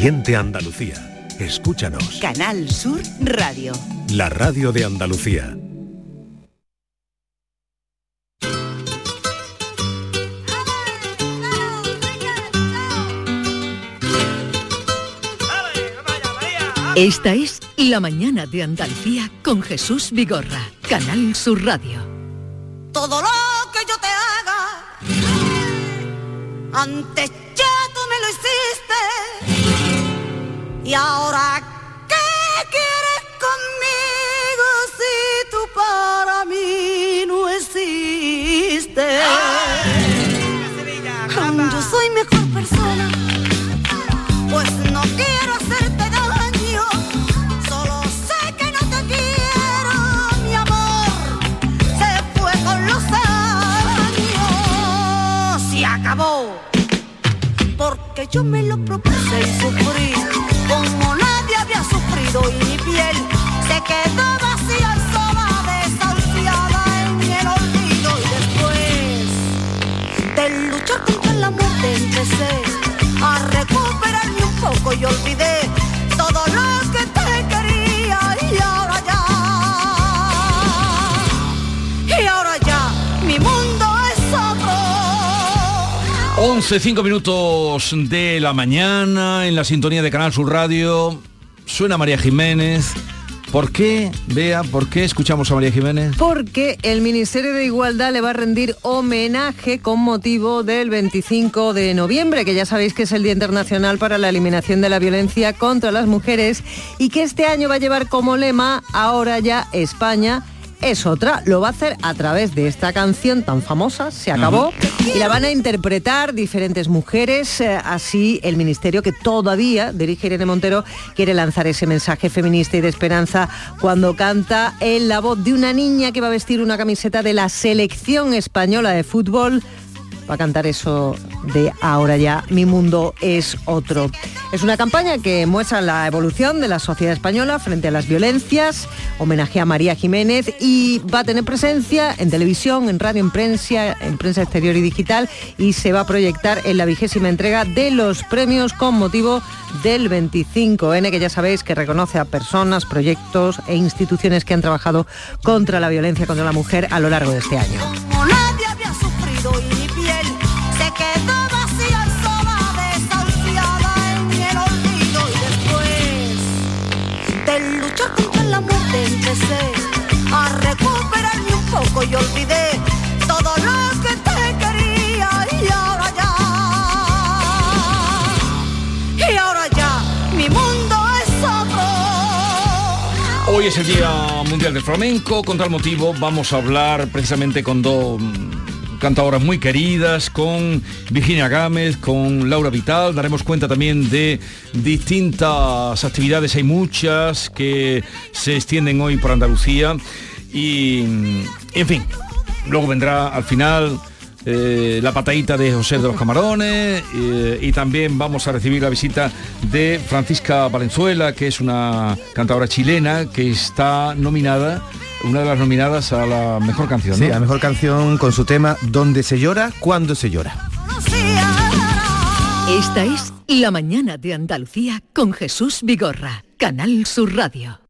Siente Andalucía. Escúchanos. Canal Sur Radio. La radio de Andalucía. Esta es La mañana de Andalucía con Jesús Vigorra, Canal Sur Radio. Todo lo que yo te haga, antes Y ahora, ¿qué quieres conmigo si tú para mí no existes? Yo soy mejor persona, pues no quiero hacerte daño. Solo sé que no te quiero, mi amor. Se fue con los años. Se acabó. Porque yo me lo propuse y sufrí sufrido y piel se quedó vacía y sola, desahuciada en el olvido. Y después de luchar contra la muerte empecé a recuperarme un poco y olvidé todo lo que te quería. Y ahora ya y ahora ya mi mundo es otro. 11, 5 minutos de la mañana en la sintonía de Canal Sur Radio. Suena María Jiménez. ¿Por qué, Vea, por qué escuchamos a María Jiménez? Porque el Ministerio de Igualdad le va a rendir homenaje con motivo del 25 de noviembre, que ya sabéis que es el Día Internacional para la Eliminación de la Violencia contra las Mujeres y que este año va a llevar como lema Ahora ya España es otra. Lo va a hacer a través de esta canción tan famosa, Se acabó, y la van a interpretar diferentes mujeres. eh, así el Ministerio, que todavía dirige Irene Montero, quiere lanzar ese mensaje feminista y de esperanza cuando canta en la voz de una niña que va a vestir una camiseta de la selección española de fútbol. Va a cantar eso de ahora ya, mi mundo es otro. Es una campaña que muestra la evolución de la sociedad española frente a las violencias, homenaje a María Jiménez y va a tener presencia en televisión, en radio, en prensa, en prensa exterior y digital y se va a proyectar en la vigésima entrega de los premios con motivo del 25N, que ya sabéis que reconoce a personas, proyectos e instituciones que han trabajado contra la violencia contra la mujer a lo largo de este año. Y olvidé todo lo que te quería y ahora ya mi mundo es otro Hoy es el Día Mundial del Flamenco. Con tal motivo vamos a hablar precisamente con dos mm, cantadoras muy queridas, con Virginia Gámez, con Laura Vital. Daremos cuenta también de distintas actividades, hay muchas que se extienden hoy por Andalucía. Y, en fin, luego vendrá al final eh, la patadita de José de los Camarones eh, y también vamos a recibir la visita de Francisca Valenzuela, que es una cantadora chilena que está nominada, una de las nominadas a la mejor canción. Sí, ¿no? la mejor canción con su tema Donde se llora, cuando se llora. Esta es La mañana de Andalucía con Jesús Vigorra, Canal Sur Radio.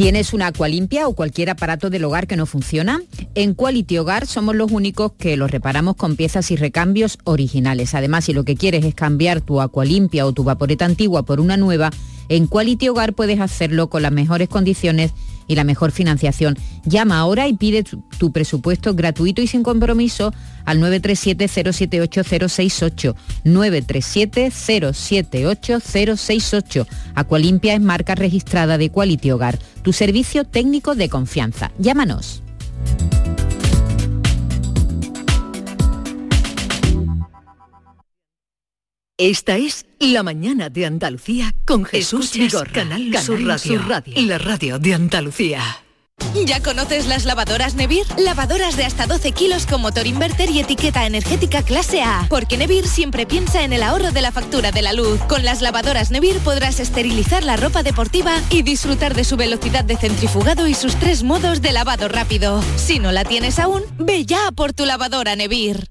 ¿Tienes una agua limpia o cualquier aparato del hogar que no funciona? En Quality Hogar somos los únicos que los reparamos con piezas y recambios originales. Además, si lo que quieres es cambiar tu agua limpia o tu vaporeta antigua por una nueva, en Quality Hogar puedes hacerlo con las mejores condiciones y la mejor financiación. Llama ahora y pide tu, presupuesto gratuito y sin compromiso al 937-078-068. 937-078-068. Acualimpia es marca registrada de Quality Hogar, tu servicio técnico de confianza. Llámanos. Esta es La Mañana de Andalucía con Jesús Vigorra. Canal Canal Sur Radio, Sur Radio. la radio de Andalucía. ¿Ya conoces las lavadoras Nevir? Lavadoras de hasta 12 kilos con motor inverter y etiqueta energética clase A. Porque Nevir siempre piensa en el ahorro de la factura de la luz. Con las lavadoras Nevir podrás esterilizar la ropa deportiva y disfrutar de su velocidad de centrifugado y sus tres modos de lavado rápido. Si no la tienes aún, ve ya por tu lavadora Nevir.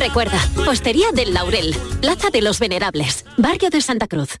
Recuerda, Hostería del Laurel, Plaza de los Venerables, Barrio de Santa Cruz.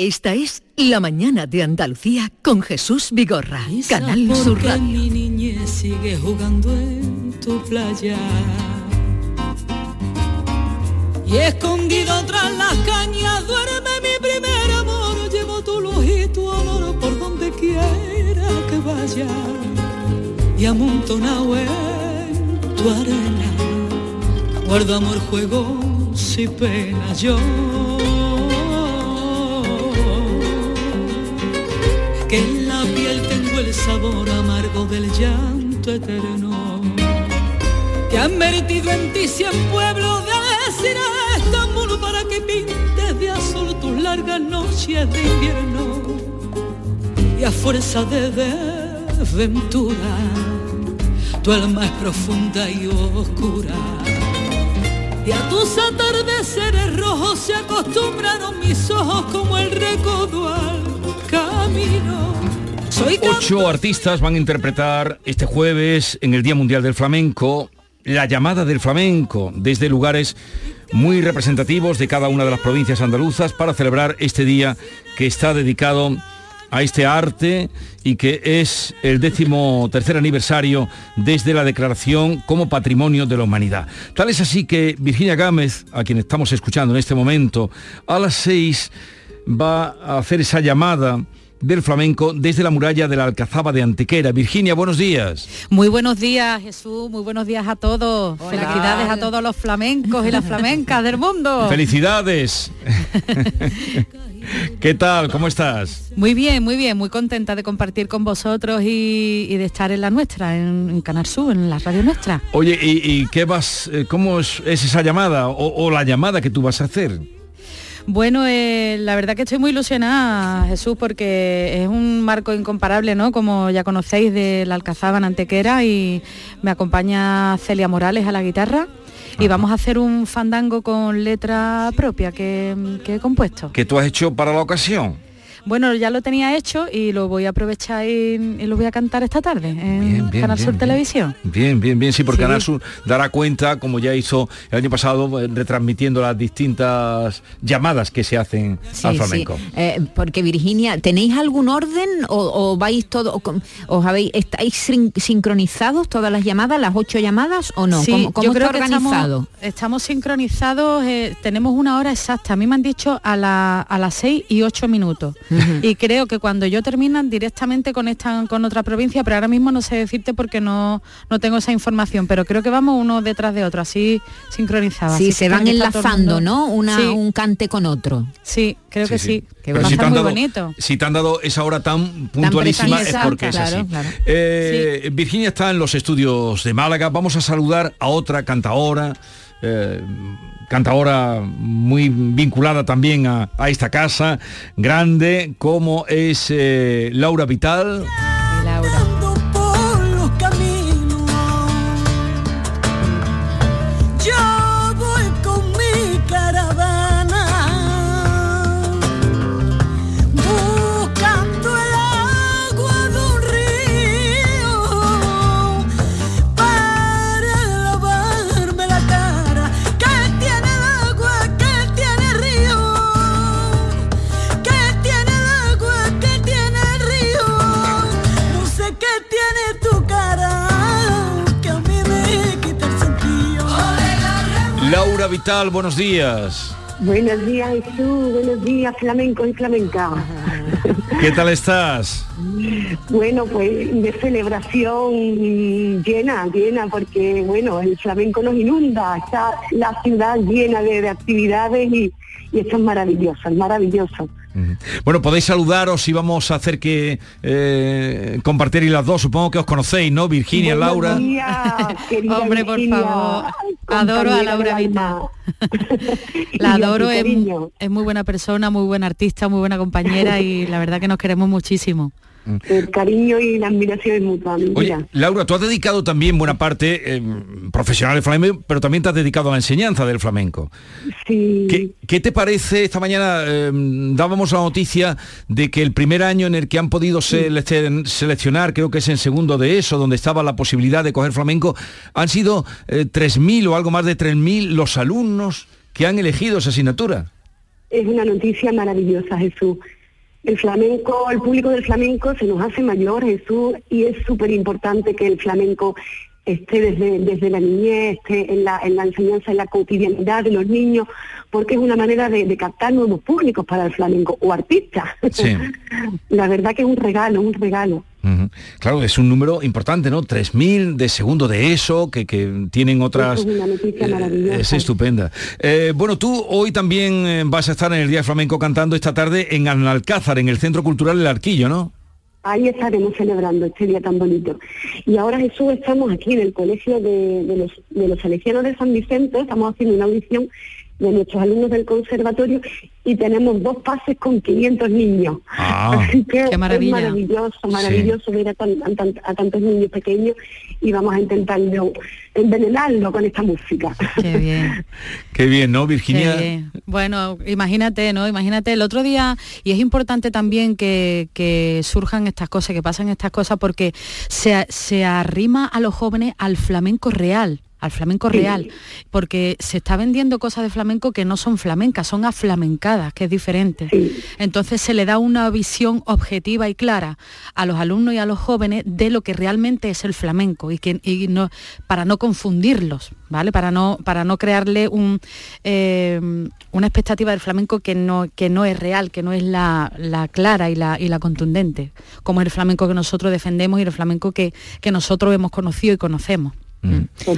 Esta es La Mañana de Andalucía con Jesús Vigorra. Canal Sur Radio. mi niñez sigue jugando en tu playa. Y escondido tras las cañas duerme mi primer amor. Llevo tu luz y tu olor por donde quiera que vaya. Y amontonado en tu arena. Guardo amor, juegos y penas yo. Que en la piel tengo el sabor amargo del llanto eterno. Que han vertido en ti cien pueblos de Estambul para que pintes de azul tus largas noches de invierno. Y a fuerza de desventura, tu alma es profunda y oscura. Y a tus atardeceres rojos se acostumbraron mis ojos como el recodo al camino. Soy Ocho artistas van a interpretar este jueves en el Día Mundial del Flamenco la llamada del flamenco desde lugares muy representativos de cada una de las provincias andaluzas para celebrar este día que está dedicado a este arte y que es el décimo tercer aniversario desde la declaración como patrimonio de la humanidad. Tal es así que Virginia Gámez, a quien estamos escuchando en este momento, a las seis va a hacer esa llamada del flamenco desde la muralla de la Alcazaba de Antequera. Virginia, buenos días. Muy buenos días, Jesús. Muy buenos días a todos. Felicidades a todos los flamencos y las flamencas del mundo. Felicidades. ¿Qué tal? ¿Cómo estás? Muy bien, muy bien. Muy contenta de compartir con vosotros y, y de estar en la nuestra, en, en Canal Sur, en la radio nuestra. Oye, ¿y, y qué vas, eh, cómo es, es esa llamada o, o la llamada que tú vas a hacer? Bueno, eh, la verdad que estoy muy ilusionada, Jesús, porque es un marco incomparable, ¿no? Como ya conocéis, de la Alcazaba en Antequera y me acompaña Celia Morales a la guitarra. Y vamos a hacer un fandango con letra propia que, que he compuesto. ¿Que tú has hecho para la ocasión? Bueno, ya lo tenía hecho y lo voy a aprovechar y, y lo voy a cantar esta tarde en bien, Canal bien, Sur bien. Televisión. Bien, bien, bien, sí, porque Sí. Canal Sur dará cuenta, como ya hizo el año pasado, eh, retransmitiendo las distintas llamadas que se hacen al flamenco. sí. Eh, porque Virginia, ¿tenéis algún orden o, o vais todo, os habéis, estáis sin- sincronizados todas las llamadas, las ocho llamadas o no? Sí, ¿Cómo, cómo yo está creo que organizado? estamos, estamos sincronizados, eh, tenemos una hora exacta. A mí me han dicho a, la- a las 6 y 8 minutos. Y creo que cuando yo terminan directamente conectan con otra provincia, pero ahora mismo no sé decirte porque no, no tengo esa información, pero creo que vamos uno detrás de otro, así sincronizados. Sí, Así se van enlazando, ¿no? Una, Sí. Un cante con otro. Sí, creo que sí. Que va a si te estar han muy dado- bonito. Si te han dado esa hora tan puntualísima es precisa, porque es así. claro. Eh, Virginia está en los estudios de Málaga. Vamos a saludar a otra cantaora. eh, cantaora muy vinculada también a, a esta casa grande como es eh, Laura Vital Vital buenos días Buenos días Jesús, buenos días flamenco y flamenca. ¿qué tal estás? Bueno, pues de celebración llena, llena, porque bueno, el flamenco nos inunda, está la ciudad llena de, de actividades y, y esto es maravilloso, es maravilloso. Bueno, podéis saludaros y vamos a hacer que eh, compartir y las dos, supongo que os conocéis, ¿no? Virginia, Buenos Laura. días, querida Hombre, por Virginia, favor. Adoro a Laura alma. La adoro, es, es muy buena persona, muy buena artista, muy buena compañera y la verdad que nos queremos muchísimo. El cariño y la admiración es mutua, Oye. Laura, tú has dedicado también buena parte eh, profesional del flamenco, pero también te has dedicado a la enseñanza del flamenco. Sí. ¿Qué, qué te parece? Esta mañana eh, dábamos la noticia de que el primer año en el que han podido sele- seleccionar, creo que es en segundo de eso, donde estaba la posibilidad de coger flamenco, han sido eh, 3.000 o algo más de 3.000 los alumnos que han elegido esa asignatura. Es una noticia maravillosa, Jesús. El flamenco, el público del flamenco se nos hace mayor, Jesús, y es súper importante que el flamenco esté desde, desde la niñez, esté en la, en la enseñanza, en la cotidianidad de los niños, porque es una manera de, de captar nuevos públicos para el flamenco, o artistas. Sí. La verdad que es un regalo, un regalo. Claro, es un número importante, ¿no? 3.000 de segundo de eso, que, que tienen otras... Es una noticia Eh, maravillosa. Es estupenda. Eh, bueno, tú hoy también eh, vas a estar en el Día Flamenco cantando esta tarde en Alcázar, en el Centro Cultural El Arquillo, ¿no? Ahí estaremos celebrando este día tan bonito. Y ahora Jesús, estamos aquí en el Colegio de, de los, de los Salesianos de San Vicente, estamos haciendo una audición de nuestros alumnos del conservatorio y tenemos dos pases con 500 niños. Ah, Así que qué maravilla. es maravilloso, maravilloso ver a, tan- a tan- a tantos niños pequeños y vamos a intentar yo, envenenarlo con esta música. Qué bien. Qué bien, ¿no, Virginia? Qué bien. Bueno, imagínate, ¿no? Imagínate el otro día, y es importante también que, que surjan estas cosas, que pasen estas cosas, porque se, se arrima a los jóvenes al flamenco real al flamenco Sí. real, porque se está vendiendo cosas de flamenco que no son flamencas, son aflamencadas, que es diferente. Entonces se le da una visión objetiva y clara a los alumnos y a los jóvenes de lo que realmente es el flamenco y que y no para no confundirlos, ¿vale? Para no para no crearle un eh, una expectativa del flamenco que no que no es real, que no es la, la clara y la y la contundente, como es el flamenco que nosotros defendemos y el flamenco que, que nosotros hemos conocido y conocemos.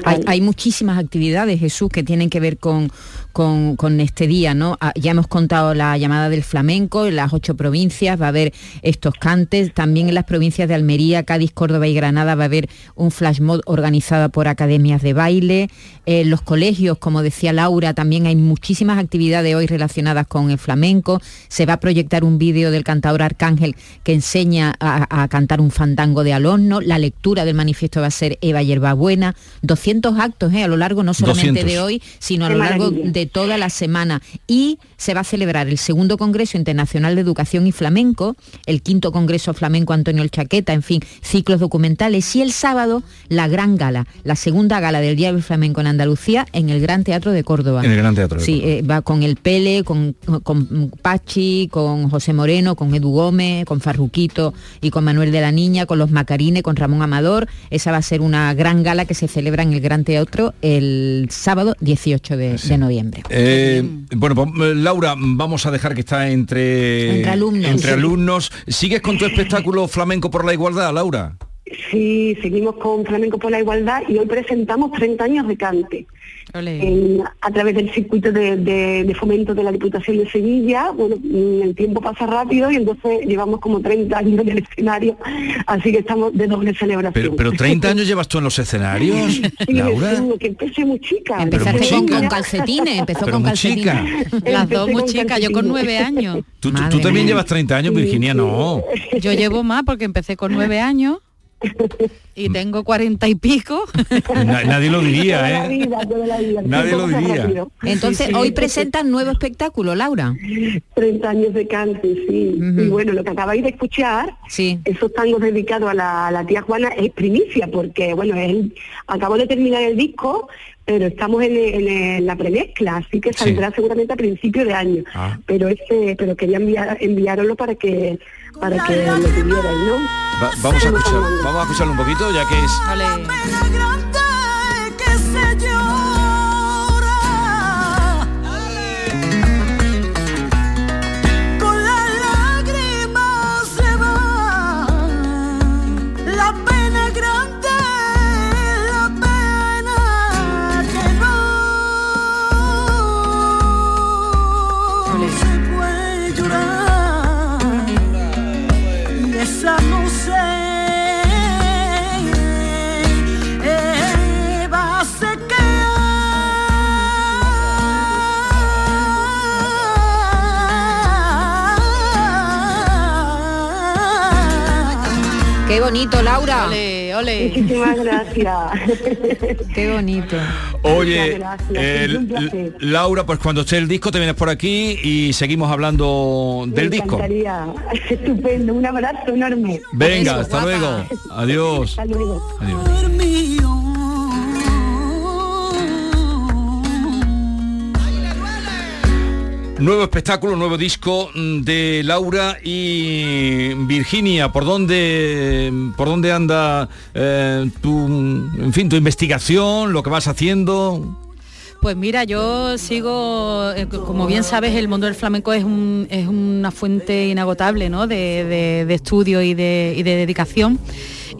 Hay, hay muchísimas actividades, Jesús, que tienen que ver con, con- con este día, ¿no? Ah, Ya hemos contado la llamada del flamenco en las ocho provincias, va a haber estos cantes, también en las provincias de Almería, Cádiz, Córdoba y Granada va a haber un flash mob organizado por academias de baile, en los colegios, como decía Laura, también hay muchísimas actividades hoy relacionadas con el flamenco, se va a proyectar un vídeo del cantador Arcángel que enseña a, a cantar un fandango de alorno, la lectura del manifiesto va a ser Eva Yerbabuena, 200 actos ¿eh? a lo largo no solamente 200. de hoy, sino a Qué lo largo maravilla. de toda la semana. Y se va a celebrar el segundo Congreso Internacional de Educación y Flamenco, el quinto Congreso Flamenco Antonio El Chaqueta, en fin, ciclos documentales. Y el sábado, la gran gala, la segunda gala del Día del Flamenco en Andalucía, en el Gran Teatro de Córdoba. En el Gran Teatro de Sí, eh, va con el Pele, con, con Pachi, con José Moreno, con Edu Gómez, con Farruquito y con Manuel de la Niña, con los Macarines, con Ramón Amador. Esa va a ser una gran gala que se se celebra en el Gran Teatro el sábado 18 de, de noviembre. Eh, bueno, pues, eh, Laura, vamos a dejar que está entre, Entre alumnos. entre Sí. alumnos. ¿Sigues con tu espectáculo flamenco por la igualdad, Laura? Sí, seguimos con Flamenco por la Igualdad y hoy presentamos 30 años de cante. En- a través del circuito de, de- de fomento de la Diputación de Sevilla. Bueno, mm, el tiempo pasa rápido y entonces llevamos como 30 años en el escenario, así que estamos de doble celebración. Pero, pero 30 años llevas tú en los escenarios, Sí, Laura. sí, que empecé muy chica. Empezaste con, calcetines, empezó Pero con muy calcetines. chica. Las dos muy chicas, yo con nueve años. Tú, tú- tú también llevas 30 años, Virginia, no. Yo llevo más porque empecé con nueve años y tengo cuarenta y pico. Na- nadie lo diría, ¿eh? vida, toda la vida. Nadie lo diría. rápido. Entonces, Sí, sí. hoy presentan nuevo espectáculo, Laura. 30 años de cante, sí. Y bueno, lo que acabáis de escuchar, esos tangos dedicados a la, a la tía Juana es primicia, porque bueno, él acabó de terminar el disco, pero estamos en, en- en la premezcla, así que saldrá seguramente a principio de año. Ah. Pero este, pero quería enviar, enviároslo para que para que lo tuvierais, ¿no? Va- vamos a escuchar, vamos a escucharlo un poquito, ya que es que bonito, Laura. Ole, ole. Muchísimas gracias. Qué bonito. Oye, eh. Laura, pues cuando esté el disco te vienes por aquí y seguimos hablando del Me disco. Estupendo, un abrazo enorme. Venga, hasta guapa. luego. Adiós. Hasta luego. Nuevo espectáculo, nuevo disco mm, de Laura y Virginia. ¿Por dónde, por dónde anda eh, tu, en fin, tu investigación, lo que vas haciendo? Pues mira, yo sigo, eh, como bien sabes, el mundo del flamenco es, un- es una fuente inagotable ¿no? de, estudio y y de dedicación.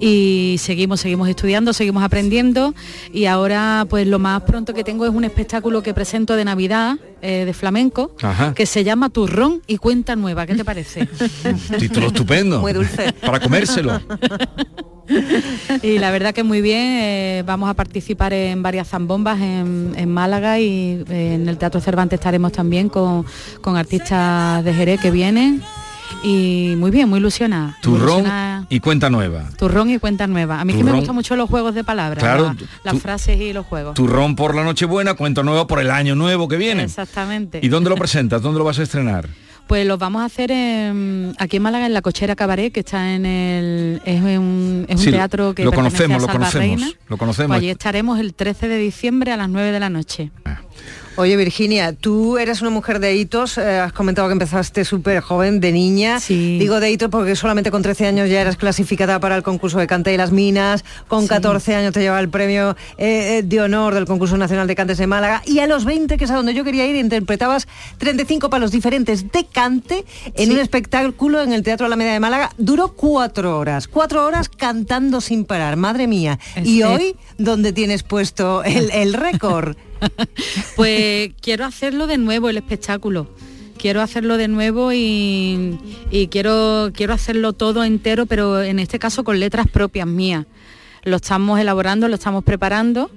Y seguimos, seguimos estudiando, seguimos aprendiendo. Y ahora, pues lo más pronto que tengo es un espectáculo que presento de Navidad, eh, de flamenco, Ajá. que se llama Turrón y Cuenta Nueva. ¿Qué te parece? Título estupendo. Muy dulce. Para comérselo. Y la verdad que muy bien, eh, vamos a participar en varias zambombas en, en Málaga y eh, en el Teatro Cervantes estaremos también con, con artistas de Jerez que vienen y muy bien, muy ilusionada. Turrón ilusionada. y cuenta nueva. Turrón y cuenta nueva. A mí que me gustan mucho los juegos de palabras, Claro, la- las frases y los juegos. Turrón por la Nochebuena, cuenta nueva por el año nuevo que viene. Exactamente. ¿Y dónde lo presentas? ¿Dónde lo vas a estrenar? Pues los vamos a hacer en- aquí en Málaga, en la Cochera Cabaret, que está en el... Es un, es un Sí, teatro que lo conocemos, a lo conocemos, Reina. lo conocemos. Pues allí estaremos el 13 de diciembre a las 9 de la noche. Oye Virginia, tú eres una mujer de hitos, eh, has comentado que empezaste súper joven, de niña. Digo de hitos porque solamente con 13 años ya eras clasificada para el concurso de cante de las minas, con 14 años te llevaba el premio eh, eh, de honor del concurso nacional de cantes de Málaga y a los 20, que es a donde yo quería ir, interpretabas 35 palos diferentes de cante en Sí. un espectáculo en el Teatro Alameda de Málaga. Duró cuatro horas, cuatro horas cantando sin parar, madre mía. Y Sí. hoy, ¿dónde tienes puesto el, el récord? Pues quiero hacerlo de nuevo el espectáculo. Quiero hacerlo de nuevo y, y quiero, quiero hacerlo todo entero, pero en este caso con letras propias mías. Lo estamos elaborando, lo estamos preparando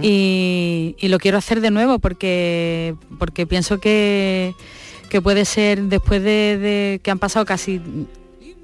y, y lo quiero hacer de nuevo porque, porque pienso que, que puede ser después de, de que han pasado casi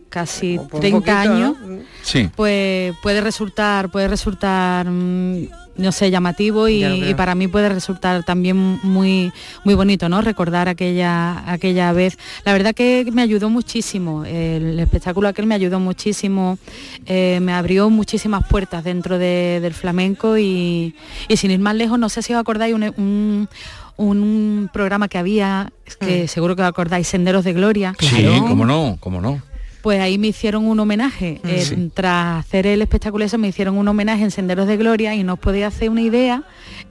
casi un 30 poquito, años ¿no? Sí. pues puede resultar puede resultar mm, no sé llamativo y, para mí puede resultar también muy muy bonito no recordar aquella aquella vez. La verdad que me ayudó muchísimo el espectáculo aquel me ayudó muchísimo eh, me abrió muchísimas puertas dentro de- del flamenco y, y sin ir más lejos no sé si os acordáis un, un- un programa que había que seguro que os acordáis Senderos de Gloria. Sí, cómo no, cómo no. Pues ahí me hicieron un homenaje. Eh, Tras hacer el espectáculo eso, me hicieron un homenaje en Senderos de Gloria y no os podía hacer una idea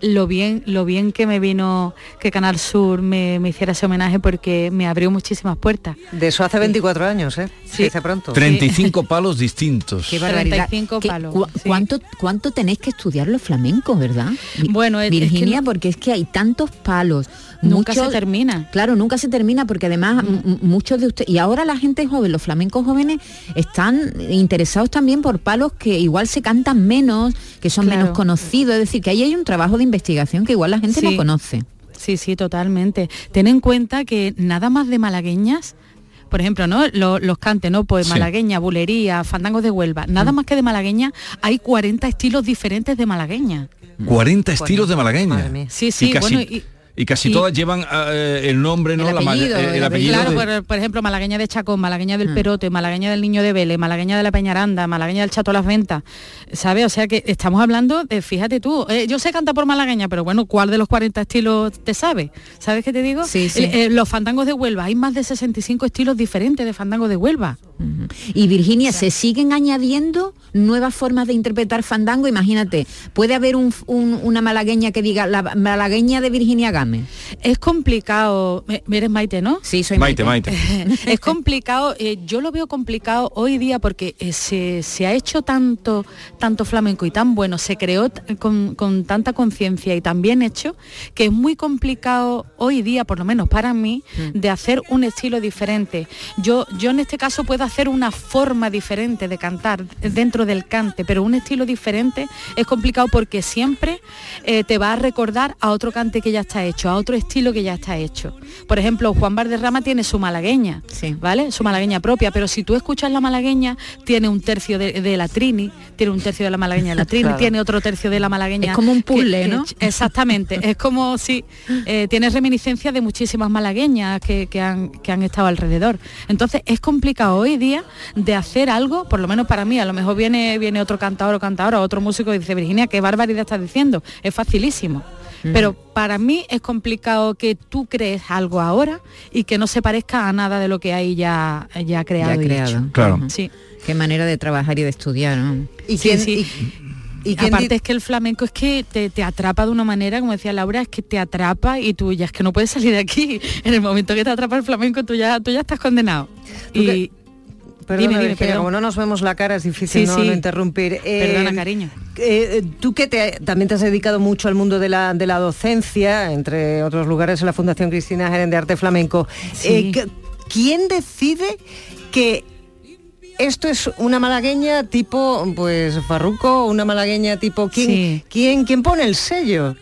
lo bien, lo bien que me vino que Canal Sur me, me hiciera ese homenaje porque me abrió muchísimas puertas. De eso hace 24 años, ¿eh? Sí. Hace pronto. 35 palos distintos. Qué barbaridad. 35 ¿Qué- palos, cu- sí. ¿cuánto, ¿Cuánto tenéis que estudiar los flamencos, verdad? Bueno, es- es que Virginia, no- porque es que hay tantos palos. Nunca se termina. Claro, nunca se termina porque además m- m- muchos de ustedes, y ahora la gente joven, los flamencos jóvenes, están interesados también por palos que igual se cantan menos, que son Claro. menos conocidos, es decir, que ahí hay un trabajo de investigación que igual la gente no conoce. Sí, sí, totalmente. Ten en cuenta que nada más de malagueñas, por ejemplo, ¿no? Lo- los cantes, ¿no? Pues Sí. malagueña, bulería, fandangos de Huelva. Nada más que de malagueña hay 40 estilos diferentes de malagueña. 40 estilos de malagueña. Sí, sí, y casi, bueno, y- y casi y- todas llevan eh, el nombre, ¿no? El La apellido, eh, el apellido. Claro, de- por, por ejemplo, malagueña de Chacón, malagueña Mm. del Perote, malagueña del Niño de Vélez, malagueña de la Peñaranda, malagueña del Chato Las Ventas, ¿sabes? O sea que estamos hablando de, fíjate tú, eh, yo sé cantar por malagueña, pero bueno, ¿cuál de los 40 estilos te sabe? ¿Sabes qué te digo? Sí, sí. Eh, eh, los fandangos de Huelva, hay más de 65 estilos diferentes de fandangos de Huelva. Y Virginia, ¿se siguen añadiendo nuevas formas de interpretar fandango? Imagínate, puede haber un- un- una malagueña que diga la malagueña de Virginia Es complicado, eres Maite, ¿no? Sí, soy Maite, Maite. es complicado, eh, yo lo veo complicado hoy día porque eh, se, se ha hecho tanto, tanto flamenco y tan bueno, se creó con, con tanta conciencia y tan bien hecho, que es muy complicado hoy día, por lo menos para mí, de hacer un estilo diferente. Yo, yo en este caso puedo hacer una forma diferente de cantar dentro del cante, pero un estilo diferente es complicado porque siempre eh, te va a recordar a otro cante que ya está hecho, a otro estilo que ya está hecho. Por ejemplo, Juan Valderrama tiene su malagueña, ¿vale? Su malagueña propia, pero si tú escuchas la malagueña, tiene un tercio de, de la Trini, tiene un tercio de la malagueña de la Trini, Claro. tiene otro tercio de la malagueña. Es como un puzzle, que- ¿no? Exactamente, es como si eh, tienes reminiscencias de muchísimas malagueñas que, que han, que han estado alrededor. Entonces es complicado hoy día de hacer algo, por lo menos para mí, a lo mejor viene, viene otro cantador o cantadora, otro músico y dice, Virginia, qué barbaridad estás diciendo, es facilísimo. Pero para mí es complicado que tú crees algo ahora y que no se parezca a nada de lo que hay ya, ya creado. Ya y creado. hecho. Claro. Sí. Qué manera de trabajar y de estudiar, ¿no? ¿Y Sí, quién, sí. y- Aparte es que el flamenco es que te, te atrapa de una manera, como decía Laura, es que te atrapa y tú ya es que no puedes salir de aquí. En el momento que te atrapa el flamenco, tú ya, tú ya estás condenado. Tú Y que- Perdona, Dime, dime, Virginia, perdón. como no nos vemos la cara es difícil Sí, no, sí. no interrumpir. Perdona, Eh, cariño. eh, tú que te- también te has dedicado mucho al mundo de la, de la docencia, entre otros lugares en la Fundación Cristina Gerén de Arte Flamenco, Sí. eh, ¿quién decide que esto es una malagueña tipo pues Farruco, una malagueña tipo quién, quién, quién pone el sello?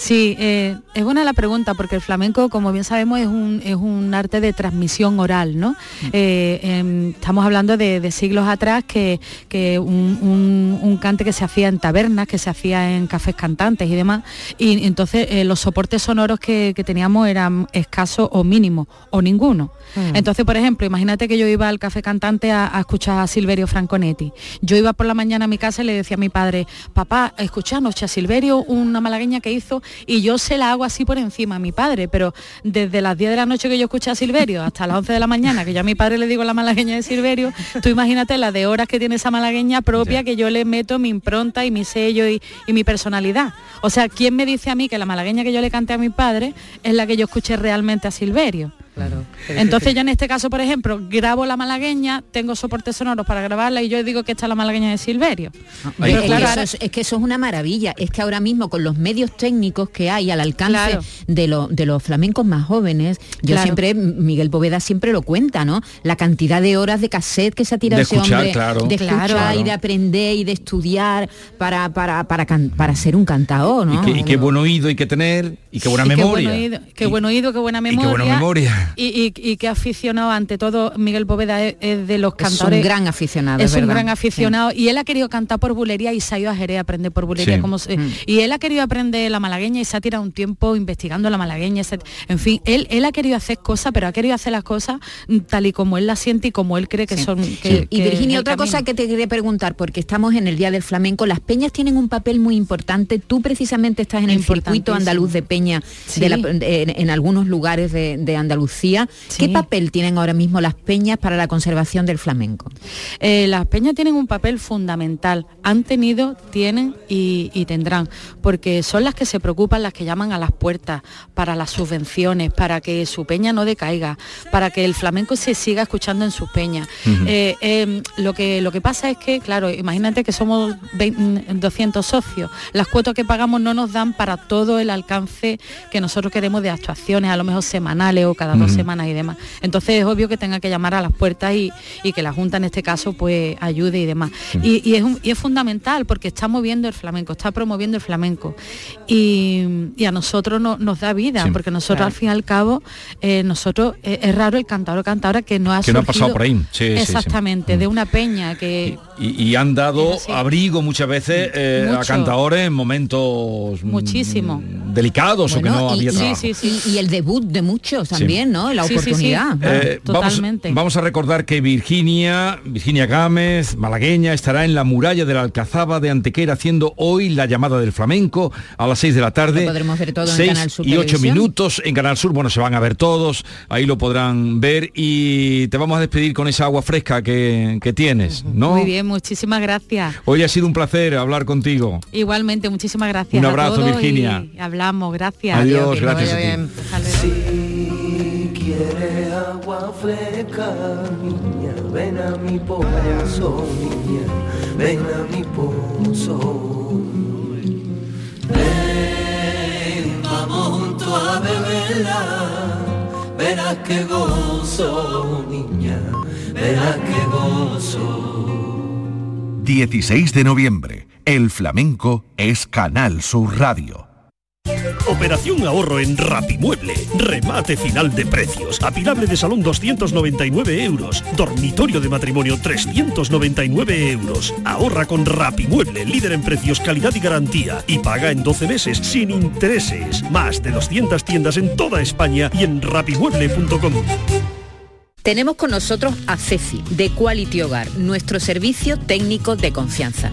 Sí, eh, es buena la pregunta porque el flamenco, como bien sabemos, es un, es un arte de transmisión oral, ¿no? Eh, em, estamos hablando de, de siglos atrás que, que un, un- un cante que se hacía en tabernas, que se hacía en cafés cantantes y demás, y entonces eh, los soportes sonoros que, que teníamos eran escasos o mínimos, o ninguno. Mm. Entonces, por ejemplo, imagínate que yo iba al café cantante a, a escuchar a Silverio Franconetti. Yo iba por la mañana a mi casa y le decía a mi padre, papá, escucha anoche a Silverio, una malagueña que hizo, y yo se la hago así por encima a mi padre, pero desde las 10 de la noche que yo escuché a Silverio hasta las 11 de la mañana, que yo a mi padre le digo la malagueña de Silverio, tú imagínate la de horas que tiene esa malagueña propia que yo le meto mi impronta y mi sello y, y mi personalidad. O sea, ¿quién me dice a mí que la malagueña que yo le canté a mi padre es la que yo escuché realmente a Silverio? Claro. Entonces yo en este caso, por ejemplo, grabo la malagueña, tengo soportes sonoros para grabarla y yo digo que esta es la malagueña de Silverio. Ahí- Es, que claro, eso es, es que eso es una maravilla. Es que ahora mismo con los medios técnicos que hay al alcance Claro. de, lo- de los flamencos más jóvenes, yo Claro. siempre, Miguel Boveda siempre lo cuenta, ¿no? La cantidad de horas de cassette que se ha tirado De ese escuchar, hombre, claro. de escuchar Claro. y de aprender y de estudiar para, para, para, can- para ser un cantador, ¿no? Y, qué, y qué buen oído hay que tener y qué buena Y qué memoria. buen oído, qué buen oído, qué buena y qué memoria. buena memoria. Y, y- y qué aficionado ante todo Miguel Bóveda es, es de los Es cantores. un gran aficionado, Es un verdad. gran aficionado y él ha querido cantar por bulería y se ha ido a Jerez a aprender por bulería. Sí. como se- Mm. Y él ha querido aprender la malagueña y se ha tirado un tiempo investigando la malagueña. se- en fin, él, él ha querido hacer cosas, pero ha querido hacer las cosas tal y como él las siente y como él cree que Sí. son. Sí. que- y que es Virginia, otra cosa que te quería preguntar, porque estamos en el Día del Flamenco, las peñas tienen un papel muy importante. Tú precisamente estás en el circuito andaluz de peña Sí. de la- de- en, en algunos lugares de, de Andalucía. ¿Qué papel tienen ahora mismo las peñas para la conservación del flamenco? Eh, las peñas tienen un papel fundamental. Han tenido, tienen y, y tendrán, porque son las que se preocupan, las que llaman a las puertas para las subvenciones, para que su peña no decaiga, para que el flamenco se siga escuchando en sus peñas. Eh, eh, lo, que, lo que pasa es que, claro, imagínate que somos 20 200 socios, las cuotas que pagamos no nos dan para todo el alcance que nosotros queremos de actuaciones, a lo mejor semanales o cada dos semanas y demás. Entonces es obvio que tenga que llamar a las puertas y, y que la Junta en este caso pues ayude y demás. Y, y es, un- y es fundamental porque está moviendo el flamenco, está promoviendo el flamenco. Y, y a nosotros no- nos da vida, Sí. porque nosotros Claro. al fin y al cabo, eh, nosotros, eh, es raro el cantador o cantadora que no ha Que no ha pasado por ahí. Sí, sí, sí. Exactamente, de una peña que Y, y han dado abrigo muchas veces eh, a cantadores en momentos mm, muchísimo. delicados o que no y, había trabajo. y el debut de muchos también, ¿no? La oportunidad. Eh, vamos, vamos a recordar que Virginia, Virginia Gámez, malagueña, estará en la muralla de la Alcazaba de Antequera haciendo hoy la llamada del flamenco a las 6 de la tarde. Lo podremos ver todo en Canal Sur y 8 Televisión. minutos en Canal Sur. Bueno, se van a ver todos, ahí lo podrán ver y te vamos a despedir con esa agua fresca que, que tienes, ¿no? Muy bien, muchísimas gracias. Hoy ha sido un placer hablar contigo. Igualmente, muchísimas gracias. Un a abrazo, todos Virginia. y hablamos, gracias. Adiós, que gracias a mi pozo, niña, ven a mi pozo. Ven, vamos juntos a beberla, verás que gozo, niña, verás que gozo. 16 de noviembre. El flamenco es Canal Sur Radio. Operación ahorro en Rapimueble. Remate final de precios. Apilable de salón 299 euros. Dormitorio de matrimonio 399 euros. Ahorra con Rapimueble, líder en precios, calidad y garantía. Y paga en 12 meses sin intereses. Más de 200 tiendas en toda España y en rapimueble.com. Tenemos con nosotros a Ceci, de Quality Hogar, nuestro servicio técnico de confianza.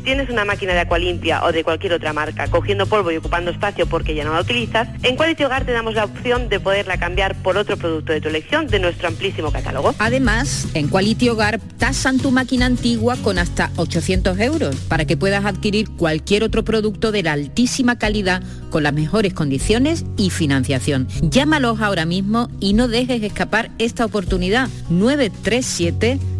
tienes una máquina de Aqualimpia o de cualquier otra marca cogiendo polvo y ocupando espacio porque ya no la utilizas, en Quality Hogar te damos la opción de poderla cambiar por otro producto de tu elección de nuestro amplísimo catálogo. Además, en Quality Hogar tasan tu máquina antigua con hasta 800 euros para que puedas adquirir cualquier otro producto de la altísima calidad con las mejores condiciones y financiación. Llámalos ahora mismo y no dejes escapar esta oportunidad. 937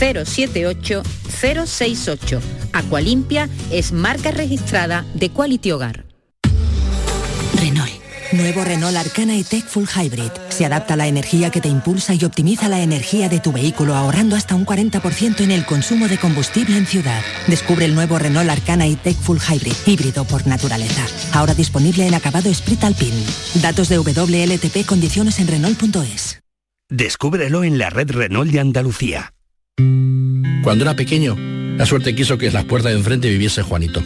078 068. Aqualimpia es marca registrada de Quality Hogar. Renault. Nuevo Renault Arcana e-Tech Full Hybrid. Se adapta a la energía que te impulsa y optimiza la energía de tu vehículo ahorrando hasta un 40% en el consumo de combustible en ciudad. Descubre el nuevo Renault Arcana e-Tech Full Hybrid, híbrido por naturaleza. Ahora disponible en acabado Sprit Alpine. Datos de WLTP condiciones en Renault.es. Descúbrelo en la red Renault de Andalucía. Cuando era pequeño, la suerte quiso que en las puertas de enfrente viviese Juanito.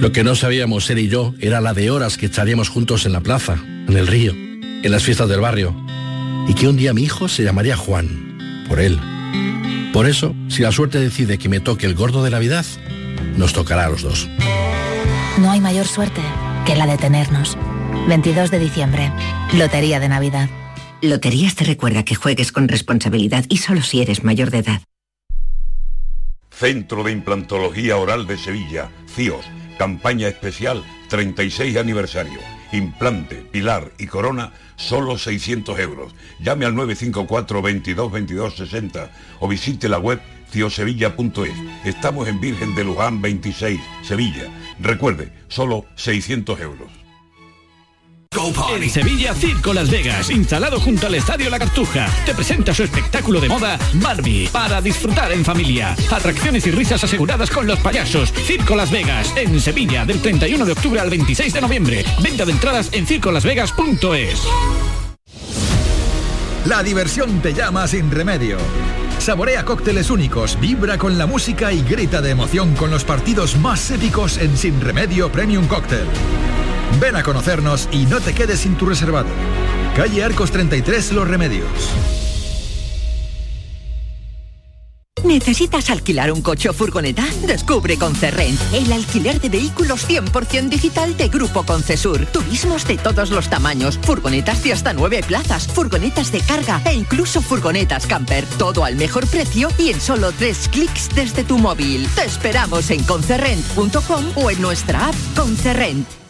Lo que no sabíamos él y yo era la de horas que echaríamos juntos en la plaza, en el río, en las fiestas del barrio. Y que un día mi hijo se llamaría Juan, por él. Por eso, si la suerte decide que me toque el gordo de Navidad, nos tocará a los dos. No hay mayor suerte que la de tenernos. 22 de diciembre, Lotería de Navidad. Loterías te recuerda que juegues con responsabilidad y solo si eres mayor de edad. Centro de Implantología Oral de Sevilla, CIOS, campaña especial 36 aniversario. implante, pilar y corona, solo 600 euros. Llame al 954 22 22 60 o visite la web ciosevilla.es. Estamos en Virgen de Luján 26, Sevilla. Recuerde, solo 600 euros. En Sevilla, Circo Las Vegas, instalado junto al Estadio La Cartuja, te presenta su espectáculo de moda Barbie, para disfrutar en familia. Atracciones y risas aseguradas con los payasos. Circo Las Vegas, en Sevilla, del 31 de octubre al 26 de noviembre. Venta de entradas en circolasvegas.es. La diversión te llama sin remedio. Saborea cócteles únicos, vibra con la música y grita de emoción con los partidos más épicos en Sin Remedio Premium Cóctel. Ven a conocernos y no te quedes sin tu reservado. Calle Arcos 33 Los Remedios. ¿Necesitas alquilar un coche o furgoneta? Descubre Concerrent, el alquiler de vehículos 100% digital de Grupo Concesur. Turismos de todos los tamaños, furgonetas de hasta 9 plazas, furgonetas de carga e incluso furgonetas camper. Todo al mejor precio y en solo 3 clics desde tu móvil. Te esperamos en concerrent.com o en nuestra app Concerrent.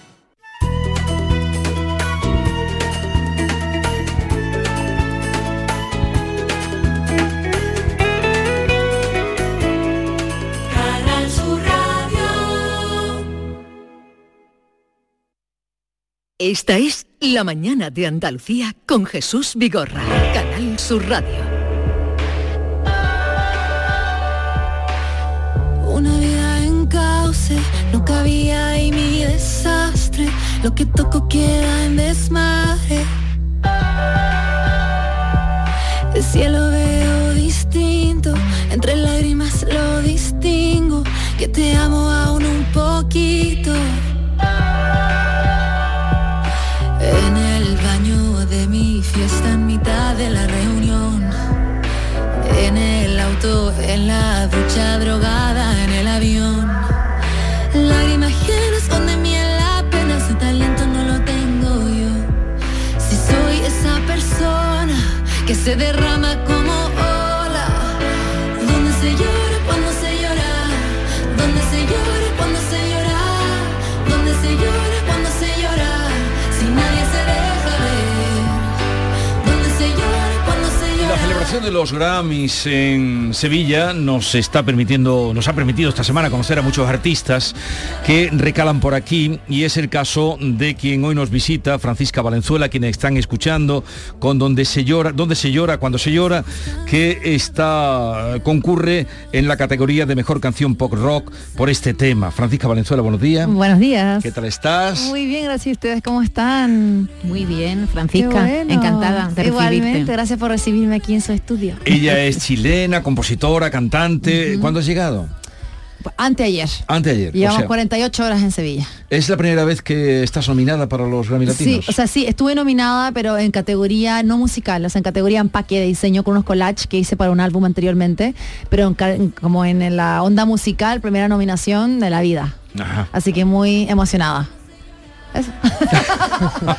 Esta es La mañana de Andalucía con Jesús Vigorra. Canal Sur Radio. Una vida en cauce, no cabía ahí mi desastre. Lo que toco queda en desmadre. El cielo veo distinto, entre lágrimas lo distingo. Que te amo aún un poquito. De la reunión. En el auto, en la ducha drogada, en el avión. Lágrimas llenas con de miel, apenas ese talento no lo tengo yo. Si soy esa persona que se derrama celebración de los Grammys en Sevilla nos está permitiendo, nos ha permitido esta semana conocer a muchos artistas que recalan por aquí y es el caso de quien hoy nos visita, Francisca Valenzuela, quienes están escuchando con donde se llora, donde se llora, cuando se llora, que está concurre en la categoría de mejor canción pop rock por este tema. Francisca Valenzuela, buenos días. Buenos días. ¿Qué tal estás? Muy bien, gracias. ¿Ustedes cómo están? Muy bien, Francisca. Bueno. Encantada de Igualmente, recibirte. gracias por recibirme aquí en su estudio. Ella es chilena, compositora, cantante. ¿Cuándo has llegado? Anteayer. Anteayer. o Llevamos sea, 48 horas en Sevilla. es la primera vez que estás nominada para los Grammy Sí, Latinos. o sea, sí, estuve nominada, pero en categoría no musical, o sea, en categoría empaque de diseño con unos collages que hice para un álbum anteriormente, pero en- como en la onda musical, primera nominación de la vida. Ajá. Así que muy emocionada. Eso.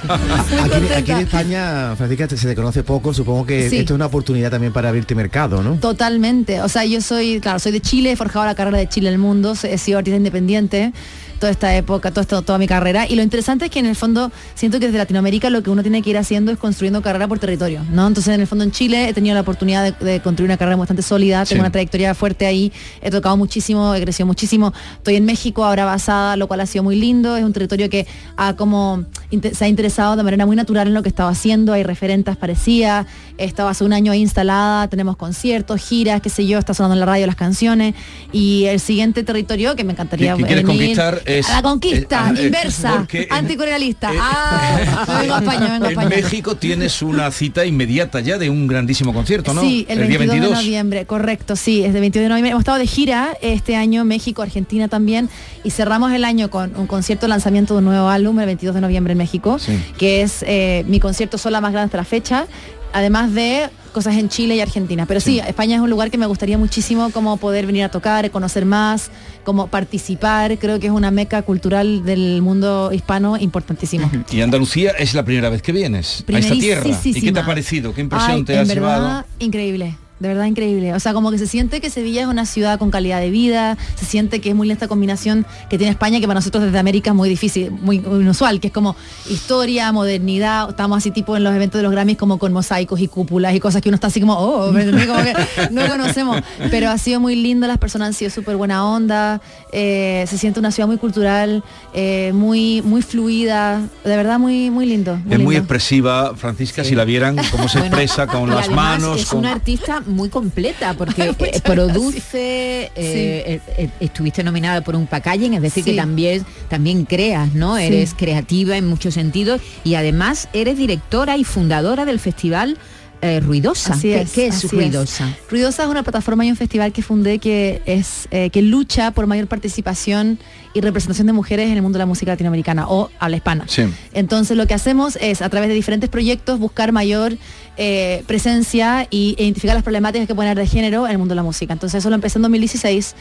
Aquí, en España, Francisca, se te conoce poco, supongo que Sí. esto es una oportunidad también para abrirte mercado, ¿no? Totalmente. O sea, yo soy, claro, soy de Chile, he forjado la carrera de Chile el mundo, he sido artista independiente toda esta época, toda, esta- toda mi carrera. Y lo interesante es que en el fondo siento que desde Latinoamérica lo que uno tiene que ir haciendo es construyendo carrera por territorio, ¿no? Entonces en el fondo en Chile he tenido la oportunidad de, de construir una carrera bastante sólida, tengo Sí. una trayectoria fuerte ahí, he tocado muchísimo, he crecido muchísimo. Estoy en México ahora basada, lo cual ha sido muy lindo, es un territorio que ha como se ha interesado de manera muy natural en lo que estaba haciendo, hay referentes parecidas, he estado hace un año ahí instalada, tenemos conciertos, giras, qué sé yo, está sonando en la radio las canciones y el siguiente territorio que me encantaría Que- que quieres venir- conquistar es- a la conquista, eh, inversa, anticolonialista. ah, me vengo a España, vengo a en. México tienes una cita inmediata ya de un grandísimo concierto, ¿no? Sí, el, día 22, de noviembre, correcto, sí, es el 22 de noviembre. Hemos estado de gira este año, México, Argentina también, y cerramos el año con un concierto lanzamiento de un nuevo álbum el 22 de noviembre en México, que es eh, mi concierto sola más grande hasta la fecha, además de cosas en Chile y Argentina. Pero sí, España es un lugar que me gustaría muchísimo como poder venir a tocar, conocer más, como participar. Creo que es una meca cultural del mundo hispano importantísimo. Y Andalucía es la primera vez que vienes a esta tierra. ¿Y qué te ha parecido? ¿Qué impresión Ay, te verdad, llevado? Increíble. De verdad increíble. O sea, como que se siente que Sevilla es una ciudad con calidad de vida, se siente que es muy linda esta combinación que tiene España, que para nosotros desde América es muy difícil, muy, muy inusual, que es como historia, modernidad, estamos así tipo en los eventos de los Grammys como con mosaicos y cúpulas y cosas que uno está así como, oh. Como que no conocemos. Pero ha sido muy lindo, las personas han sido súper buena onda, eh, se siente una ciudad muy cultural, eh, muy, muy fluida, de verdad muy, muy lindo. muy es muy expresiva, Francisca, si la vieran, cómo se expresa con las manos. Es con- una artista muy completa porque eh, produce, eh, eh, eh, estuviste nominada por un packaging, es decir, Sí. que también, también creas, ¿no? Sí. Eres creativa en muchos sentidos y además eres directora y fundadora del festival eh, Ruidosa. Así ¿Qué, es, qué es así Ruidosa? Ruidosa es una plataforma y un festival que fundé que es eh, que lucha por mayor participación y representación de mujeres en el mundo de la música latinoamericana o habla hispana. Sí. Entonces lo que hacemos es a través de diferentes proyectos buscar mayor eh, presencia y e identificar las problemáticas que pueden haber de género en el mundo de la música. Entonces eso lo empecé en 2016.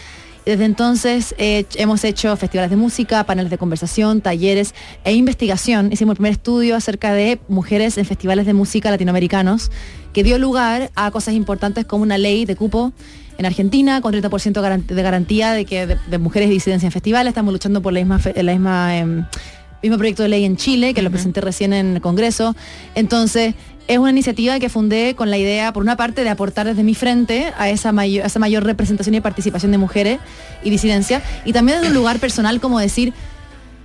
Desde entonces eh, hemos hecho festivales de música, paneles de conversación, talleres e investigación. Hicimos el primer estudio acerca de mujeres en festivales de música latinoamericanos que dio lugar a cosas importantes como una ley de cupo en Argentina con 30% garan- de garantía de que de, de mujeres de disidencia en festivales. Estamos luchando por la misma, la misma em, mismo proyecto de ley en Chile, que lo presenté recién en el Congreso. Entonces, es una iniciativa que fundé con la idea, por una parte, de aportar desde mi frente a esa mayor, representación y participación de mujeres y disidencia, y también desde un lugar personal como decir,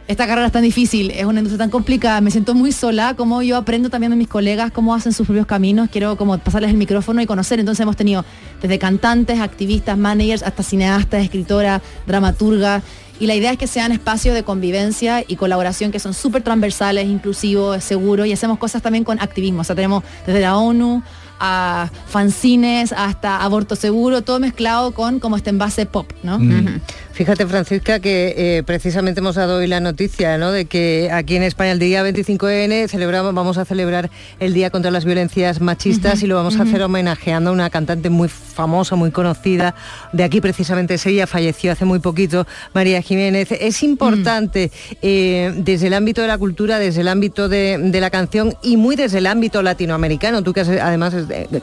esta carrera es tan difícil, es una industria tan complicada, me siento muy sola, como yo aprendo también de mis colegas cómo hacen sus propios caminos, quiero como pasarles el micrófono y conocer, entonces hemos tenido desde cantantes, activistas, managers, hasta cineastas, escritoras, dramaturgas, y la idea es que sean espacios de convivencia y colaboración que son súper transversales, inclusivos, seguros, y hacemos cosas también con activismo, o sea, tenemos desde la ONU a fanzines hasta aborto seguro, todo mezclado con como este envase pop, ¿no? Mm. Fíjate, Francisca, que eh, precisamente hemos dado hoy la noticia ¿no? de que aquí en España el día 25N celebramos, vamos a celebrar el Día contra las Violencias Machistas y lo vamos a hacer homenajeando a una cantante muy famosa, muy conocida, de aquí precisamente es ella, falleció hace muy poquito, María Jiménez. Es importante eh, desde el ámbito de la cultura, desde el ámbito de, de la canción y muy desde el ámbito latinoamericano, tú que has- además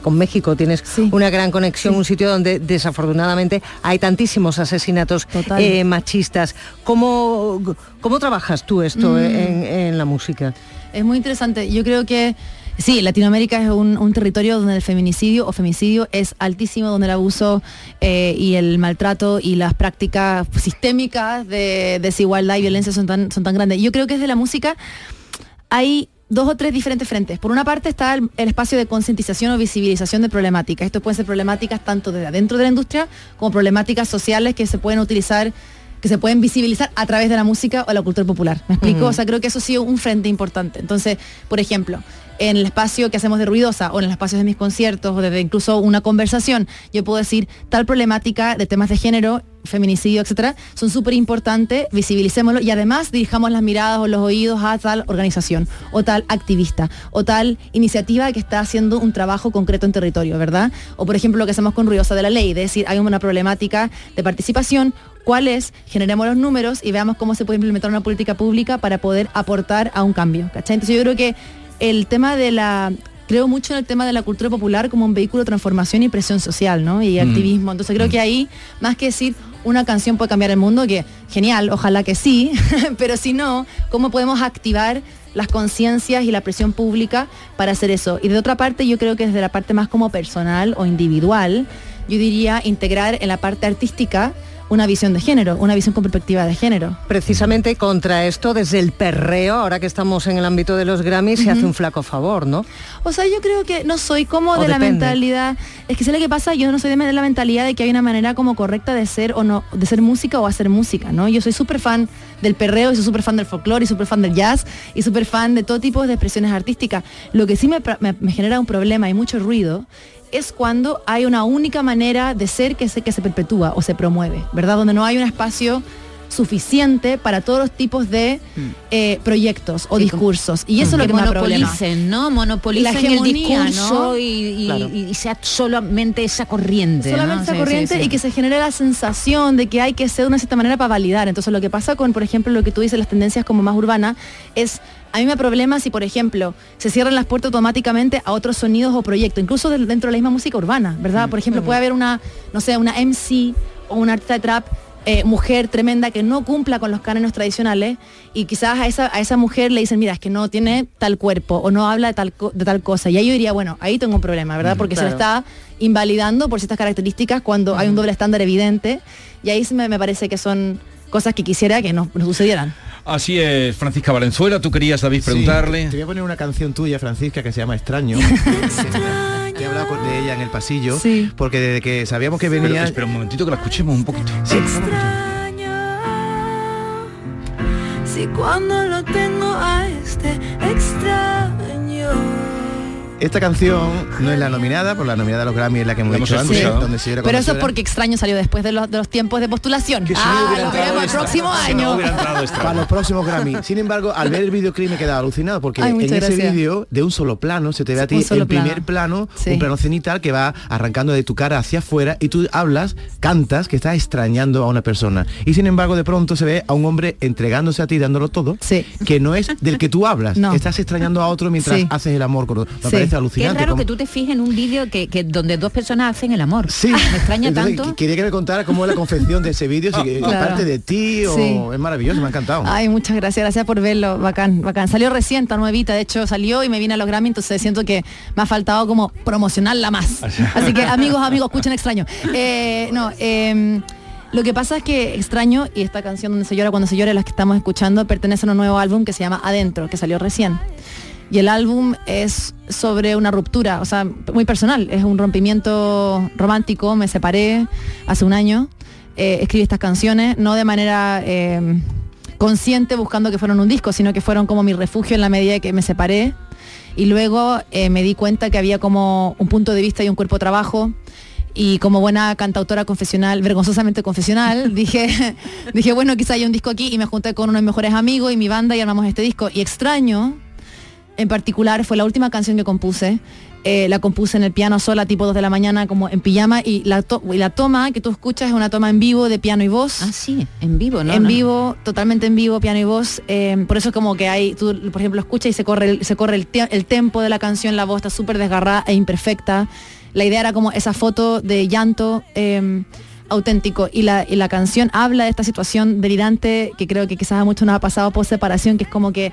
con México tienes una gran conexión, un sitio donde desafortunadamente hay tantísimos asesinatos Total. Eh, machistas. ¿Cómo, ¿Cómo trabajas tú esto Mm. en, en la música? Es muy interesante. Yo creo que sí, Latinoamérica es un, un territorio donde el feminicidio o femicidio es altísimo, donde el abuso eh, y el maltrato y las prácticas sistémicas de desigualdad y violencia son tan, son tan grandes. Yo creo que desde la música hay dos o tres diferentes frentes. Por una parte está el, el espacio de concientización o visibilización de problemáticas. Esto pueden ser problemáticas tanto desde adentro de la industria como problemáticas sociales que se pueden utilizar que se pueden visibilizar a través de la música o la cultura popular. ¿Me explico? O sea, creo que eso ha sido un frente importante. Entonces, por ejemplo, en el espacio que hacemos de Ruidosa o en los espacios de mis conciertos o desde incluso una conversación, yo puedo decir tal problemática de temas de género, feminicidio, etcétera, son súper importantes, visibilicémoslo y además dirijamos las miradas o los oídos a tal organización o tal activista o tal iniciativa que está haciendo un trabajo concreto en territorio, ¿verdad? O por ejemplo lo que hacemos con Ruidosa de la Ley, de decir, hay una problemática de participación, ¿cuál es? Generemos los números y veamos cómo se puede implementar una política pública para poder aportar a un cambio, ¿cachai? Entonces yo creo que el tema de la creo mucho en el tema de la cultura popular como un vehículo de transformación y presión social, ¿no? Y Mm. activismo. Entonces creo que ahí, más que decir una canción puede cambiar el mundo, que genial, ojalá que sí, pero si no, ¿cómo podemos activar las conciencias y la presión pública para hacer eso? Y de otra parte, yo creo que desde la parte más como personal o individual, yo diría integrar en la parte artística una visión de género, una visión con perspectiva de género. Precisamente contra esto, desde el perreo, ahora que estamos en el ámbito de los Grammys, se hace un flaco favor, ¿no? O sea, yo creo que no soy como O de la mentalidad. Es que sé lo que pasa, yo no soy de la mentalidad de que hay una manera como correcta de ser o no, de ser música o hacer música, ¿no? Yo soy súper fan del perreo, y soy súper fan del folclore, y súper fan del jazz, y súper fan de todo tipo de expresiones artísticas. Lo que sí me, genera un problema y mucho ruido es cuando hay una única manera de ser que se, que se perpetúa o se promueve, ¿verdad? Donde no hay un espacio suficiente para todos los tipos de eh, proyectos o discursos. Y eso que es lo que me da problema. monopolicen, ¿no? Monopolicen La el discurso ¿no? y, y- Claro. y sea solamente esa corriente. solamente ¿no? esa Sí, corriente sí, sí. y que se genere la sensación de que hay que ser de una cierta manera para validar. Entonces lo que pasa con, por ejemplo, lo que tú dices, las tendencias como más urbanas, es a mí me problema si, por ejemplo, se cierran las puertas automáticamente a otros sonidos o proyectos, incluso dentro de la misma música urbana, ¿verdad? Por ejemplo, puede haber una, no sé, una MC o una artista de trap eh, mujer tremenda que no cumpla con los cánones tradicionales y quizás a esa, a esa mujer le dicen, mira, es que no tiene tal cuerpo o no habla de tal, co- de tal cosa. Y ahí yo diría, bueno, ahí tengo un problema, ¿verdad? Porque se lo está invalidando por ciertas características cuando hay un doble estándar evidente y ahí sí me, me parece que son cosas que quisiera que no, no sucedieran. Así es, Francisca Valenzuela, tú querías, David, Sí, preguntarle. te voy a poner una canción tuya, Francisca, que se llama Extraño. Con- de ella en el pasillo, porque desde que sabíamos que Pero, venía... espera un momentito que la escuchemos un poquito. Si cuando lo tengo a este extraño. Esta canción no es la nominada, por la nominada a los Grammy es la que hemos dicho antes, escuchado. donde se Pero eso es porque extraño salió después de los, de los tiempos de postulación. Ah, lo veremos el próximo año. Para los próximos Grammy. Sin embargo, al ver el videoclip me he quedado alucinado porque Ay, en ese vídeo de un solo plano se te ve a ti en primer plano. Sí. un plano cenital que va arrancando de tu cara hacia afuera y tú hablas, cantas que estás extrañando a una persona. Y sin embargo, de pronto se ve a un hombre entregándose a ti, dándolo todo, que no es del que tú hablas. No. Estás extrañando a otro mientras Sí. haces el amor con otro. Me Sí. parece Qué alucinante. raro como- que tú te fijes en un vídeo que, que donde dos personas hacen el amor. Sí. Me extraña Entonces, tanto. qu- Quería que me contara cómo es la confección de ese vídeo, si que Claro. parte de ti o Sí. es maravilloso, me ha encantado. Ay, muchas gracias, gracias por verlo, bacán, bacán. Salió recién, está nuevita, de hecho salió y me vine a los Grammy, entonces siento que me ha faltado como promocionarla más. Así que amigos, amigos, escuchen extraño. Eh, no, eh, lo que pasa es que extraño y esta canción donde se llora cuando se llora, las que estamos escuchando, pertenece a un nuevo álbum que se llama Adentro, que salió recién. Y el álbum es sobre una ruptura, o sea, muy personal, es un rompimiento romántico, me separé hace un año, eh, escribí estas canciones, no de manera eh, consciente buscando que fueran un disco, sino que fueron como mi refugio en la medida que me separé. Y luego eh, me di cuenta que había como un punto de vista y un cuerpo de trabajo. Y como buena cantautora confesional, vergonzosamente confesional, dije, dije, bueno, quizá haya un disco aquí y me junté con uno de mis mejores amigos y mi banda y armamos este disco. Y extraño, en particular, fue la última canción que compuse. Eh, la compuse en el piano sola, tipo 2 de la mañana, como en pijama, y la, to- y la toma que tú escuchas es una toma en vivo de piano y voz. Ah, sí, en vivo, ¿no? En No. vivo, totalmente en vivo, piano y voz. eh, por eso como que hay, tú, por ejemplo, escuchas y se corre, el, se corre el, el tempo de la canción, la voz está súper desgarrada e imperfecta. La idea era como esa foto de llanto eh, auténtico y la, y la canción habla de esta situación delirante que creo que quizás a muchos nos ha pasado por separación, que es como que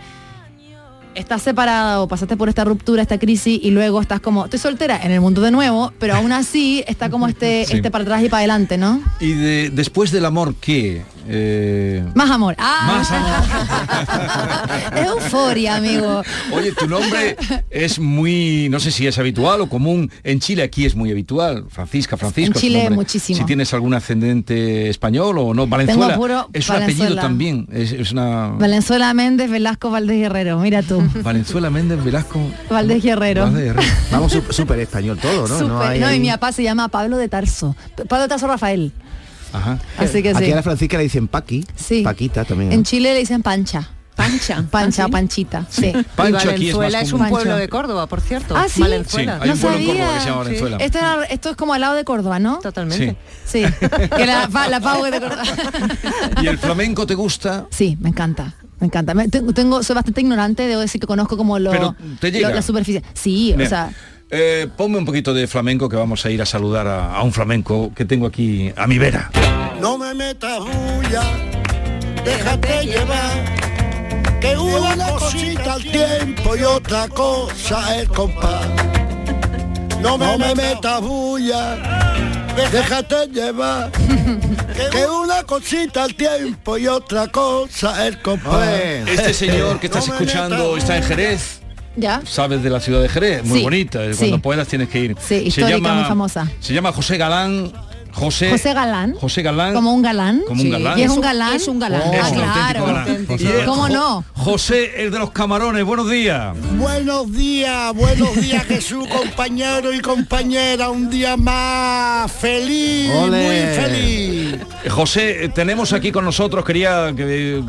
estás separada o pasaste por esta ruptura, esta crisis y luego estás como, estoy soltera en el mundo de nuevo, pero aún así está como este, Sí. este para atrás y para adelante, ¿no? Y de, después del amor, ¿qué? Eh, Más amor. Ah, Más Euforia, amigo. Oye, tu nombre es muy, no sé si es habitual o común. En Chile aquí es muy habitual. Francisca, Francisco. En Chile muchísimo. Si tienes algún ascendente español o no. Valenzuela puro es un apellido también. Es, es una... Valenzuela Méndez, Velasco Valdés Guerrero. Mira tú. Valenzuela Méndez Velasco. Valdés Guerrero. Valdés Guerrero. Vamos sú- súper español todo, ¿no? No, hay No, y mi papá se llama Pablo de Tarso. Pablo de Tarso Rafael. Ajá. Así que Aquí sí. a la Francisca le dicen Paqui, Sí. Paquita también. En Chile le dicen Pancha. Pancha. Pancha o Panchita. Sí. Pancho aquí es más Valenzuela es, un pueblo de Córdoba, por cierto. Ah, sí. Valenzuela. Sí, hay un pueblo en sabía. Córdoba que se llama Sí. Valenzuela. Esto, era- esto es como al lado de Córdoba, ¿no? Totalmente. Sí. Que la, la Pau es de Córdoba. ¿Y el flamenco te gusta? Sí, me encanta. Me encanta. Me- tengo, tengo- soy bastante ignorante, debo decir que conozco como lo, Pero te llega. lo- la superficie. Sí, o sea, Eh, ponme un poquito de flamenco que vamos a ir a saludar a, a un flamenco que tengo aquí a mi vera. No me metas bulla, déjate llevar, que una cosita al tiempo y otra cosa el compás. No me, metas bulla, déjate llevar, que una cosita al tiempo y otra cosa el compás. Este señor que estás escuchando está en Jerez. Ya. Sabes de la ciudad de Jerez, muy Sí, bonita. eh, sí. Cuando puedas tienes que ir. Sí, histórica, muy famosa. Se llama José Galán. José, José Galán. José Galán. Como un galán. Como un galán. Y es un galán. es un galán. Oh, Ah, es un auténtico claro. galán. Y es ¿Cómo no? José, el de los camarones, buenos días. Buenos días, buenos días Jesús, compañero y compañera, un día más feliz, muy feliz. José, tenemos aquí con nosotros, quería que eh,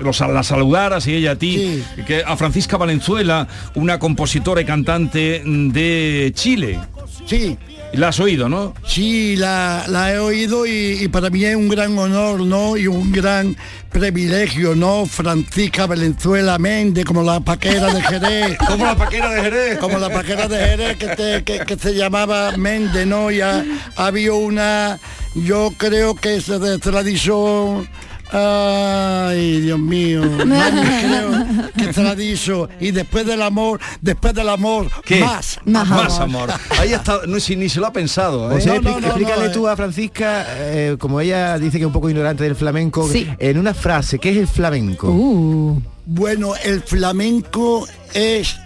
los, la saludaras y ella a ti, que a Francisca Valenzuela, una compositora y cantante de Chile. Sí, La has oído, ¿no? Sí, la, la he oído y, y para mí es un gran honor, ¿no? Y un gran privilegio, ¿no? Francisca Valenzuela Méndez, como la paquera de Jerez. como la paquera de Jerez. Como la paquera de Jerez que, te- que- que se llamaba Méndez, ¿no? Y ha, ha habido una, yo creo que es de tradición... Ay, Dios mío, no me creo que se la dicho. Y después del amor, después del amor, ¿Qué? más. Más amor. Ahí está, no, si, ni se lo ha pensado. ¿eh? Explícale tú a Francisca, eh, como ella dice que es un poco ignorante del flamenco, en una frase, ¿qué es el flamenco? Uh. Bueno, el flamenco es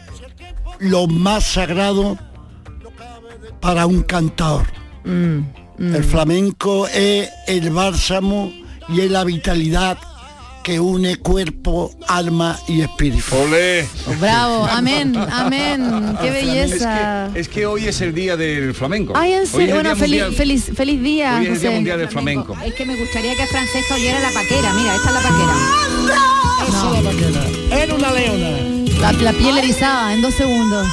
lo más sagrado para un cantador. El flamenco es el bálsamo y es la vitalidad que une cuerpo, alma y espíritu. ¡Olé! Bravo, amén, amén, qué belleza. Es que, es que hoy es el día del flamenco. Ay, en es serio, bueno, Día feliz, Mundial- feliz, feliz día. Hoy es el Día. Mundial del Flamenco. Es que me gustaría que Francesca oyera la paquera. Mira, esta es la paquera. Eso la paquera. Era una leona. La, la piel erizada en dos segundos.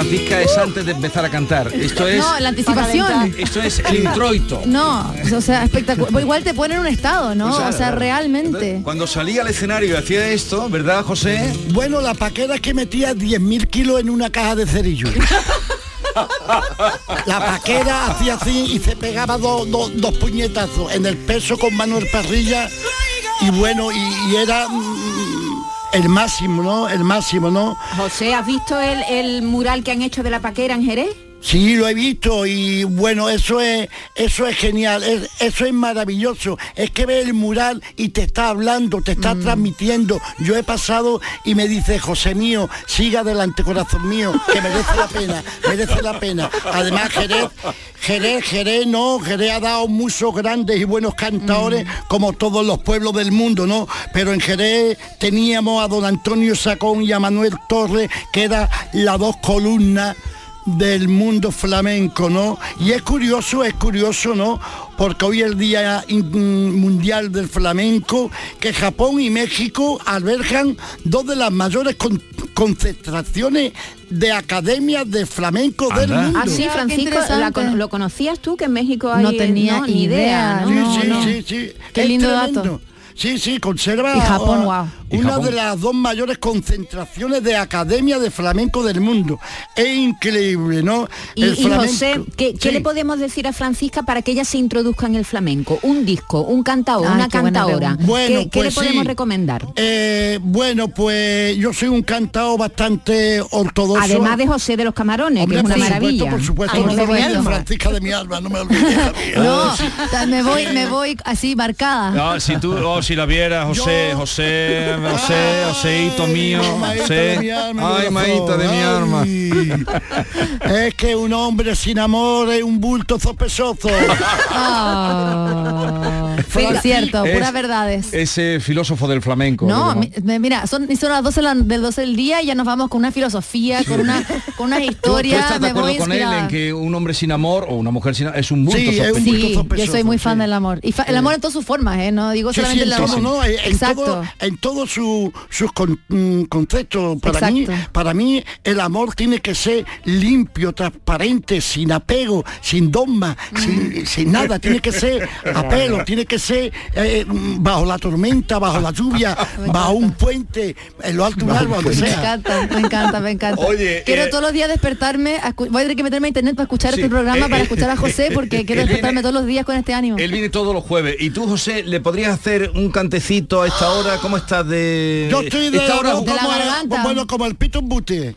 Francisca, es antes de empezar a cantar. Esto es. No, la anticipación. Esto es el introito. No, o sea, espectacular. Igual te pone en un estado, ¿no? Pues, O sea, realmente. Cuando salía al escenario y hacía esto, ¿verdad, José? Bueno, la paquera es que metía 10.000 kilos en una caja de cerillo. La paquera hacía así y se pegaba dos puñetazos en el peso con Manuel Parrilla y bueno, y, y era el máximo, ¿no? El máximo, ¿no? José, ¿has visto el, el mural que han hecho de la paquera en Jerez? Sí, lo he visto y bueno, eso es eso es genial, es- eso es maravilloso. Es que ves el mural y te está hablando, te está transmitiendo. Yo he pasado y me dice, José mío, siga adelante, corazón mío, que merece la pena, merece la pena. Además, Jerez, Jerez, Jerez, no, Jerez ha dado muchos grandes y buenos cantadores, como todos los pueblos del mundo, ¿no? Pero en Jerez teníamos a don Antonio Sacón y a Manuel Torres, que eran las dos columnas del mundo flamenco, ¿no? Y es curioso, es curioso, ¿no? Porque hoy es el Día Mundial del Flamenco, que Japón y México albergan dos de las mayores con- concentraciones de academias de flamenco del mundo. Ah, sí, Francisco. ¿la con- ¿lo conocías tú que en México hay? No tenía ni idea, ¿no? no, sí, sí, no. sí, sí. Qué Es lindo tremendo. dato. Sí, sí, conserva Y Japón. Y una Japón. de las dos mayores concentraciones de academia de flamenco del mundo. Es increíble, ¿no? Y, El y flamenco- José, ¿qué, le podemos decir a Francisca para que ella se introduzca en el flamenco? Un disco, un cantador, Ay, una cantadora. Bueno, ¿Qué, qué le pues podemos sí. recomendar? Eh, bueno, pues yo soy un cantado bastante ortodoxo. Además de José de los Camarones, Hombre, que es una por supuesto, maravilla. por supuesto, supuesto, supuesto. Francisca de mi alma, no me olvides. No, me voy, me voy así marcada. No, si tú, oh, si la vieras, José, José, José, Joséito mío, José. Ay, maíta de mi arma. Es que un hombre sin amor es un bulto zopesoso. Es cierto, Es- puras verdades. Ese filósofo del flamenco. No, mi- mira, son, son las 12 la- del 12 del día y ya nos vamos con una filosofía, con una con unas ¿Tú, tú historias. estás de voy acuerdo con él en que un hombre sin amor o una mujer sin amor es un bulto Sí, es un bulto Sí, sospechoso, yo soy muy fan sí. del amor. Y fa- el amor en todas sus formas, ¿eh? No digo Sí, sí, solamente en el todo, amor. ¿no? En, Exacto. todo, en todos su- sus con- mm, conceptos. Para mí, Exacto. para mí el amor tiene que ser limpio, transparente, sin apego, sin dogma, Mm. sin, sin nada. Tiene que ser apelo, tiene que ser eh, mm, bajo la tormenta, bajo la lluvia, bajo un puente, en lo alto de un árbol, donde Me sea. encanta, me encanta, me encanta. Oye, quiero eh, todos los días despertarme, a voy a tener que meterme a internet para escuchar Sí, este programa, eh, para eh, escuchar a José, porque quiero viene- despertarme todos los días con este ánimo. Él viene todos los jueves. ¿Y tú, José, le podrías hacer un cantecito a esta hora? ¿Cómo estás de...? Yo estoy de, esta hora- como, De la como- garganta. bueno, como el pito en bute.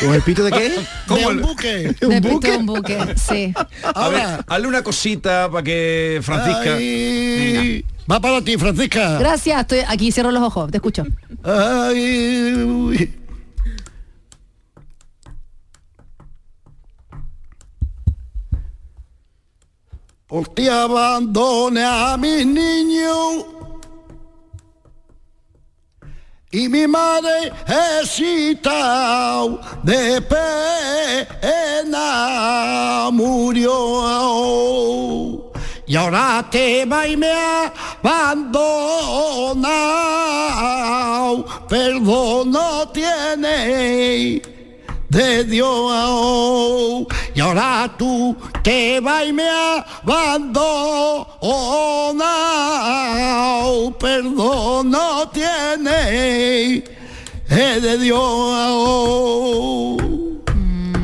¿Con el pito de qué? De un buque. De pito un buque, sí. A ver, Ahora. hazle una cosita para que Francisca... Ay, va para ti, Francisca. Gracias, estoy aquí, cierro los ojos, te escucho. Ay, uy. porque abandone a mis niños. Y mi madre excitado de pena murió. Y ahora te va y me abandonado, perdón no tiene de Dios. Y ahora tú te vas y me abandonado, perdón no tiene es de Dios.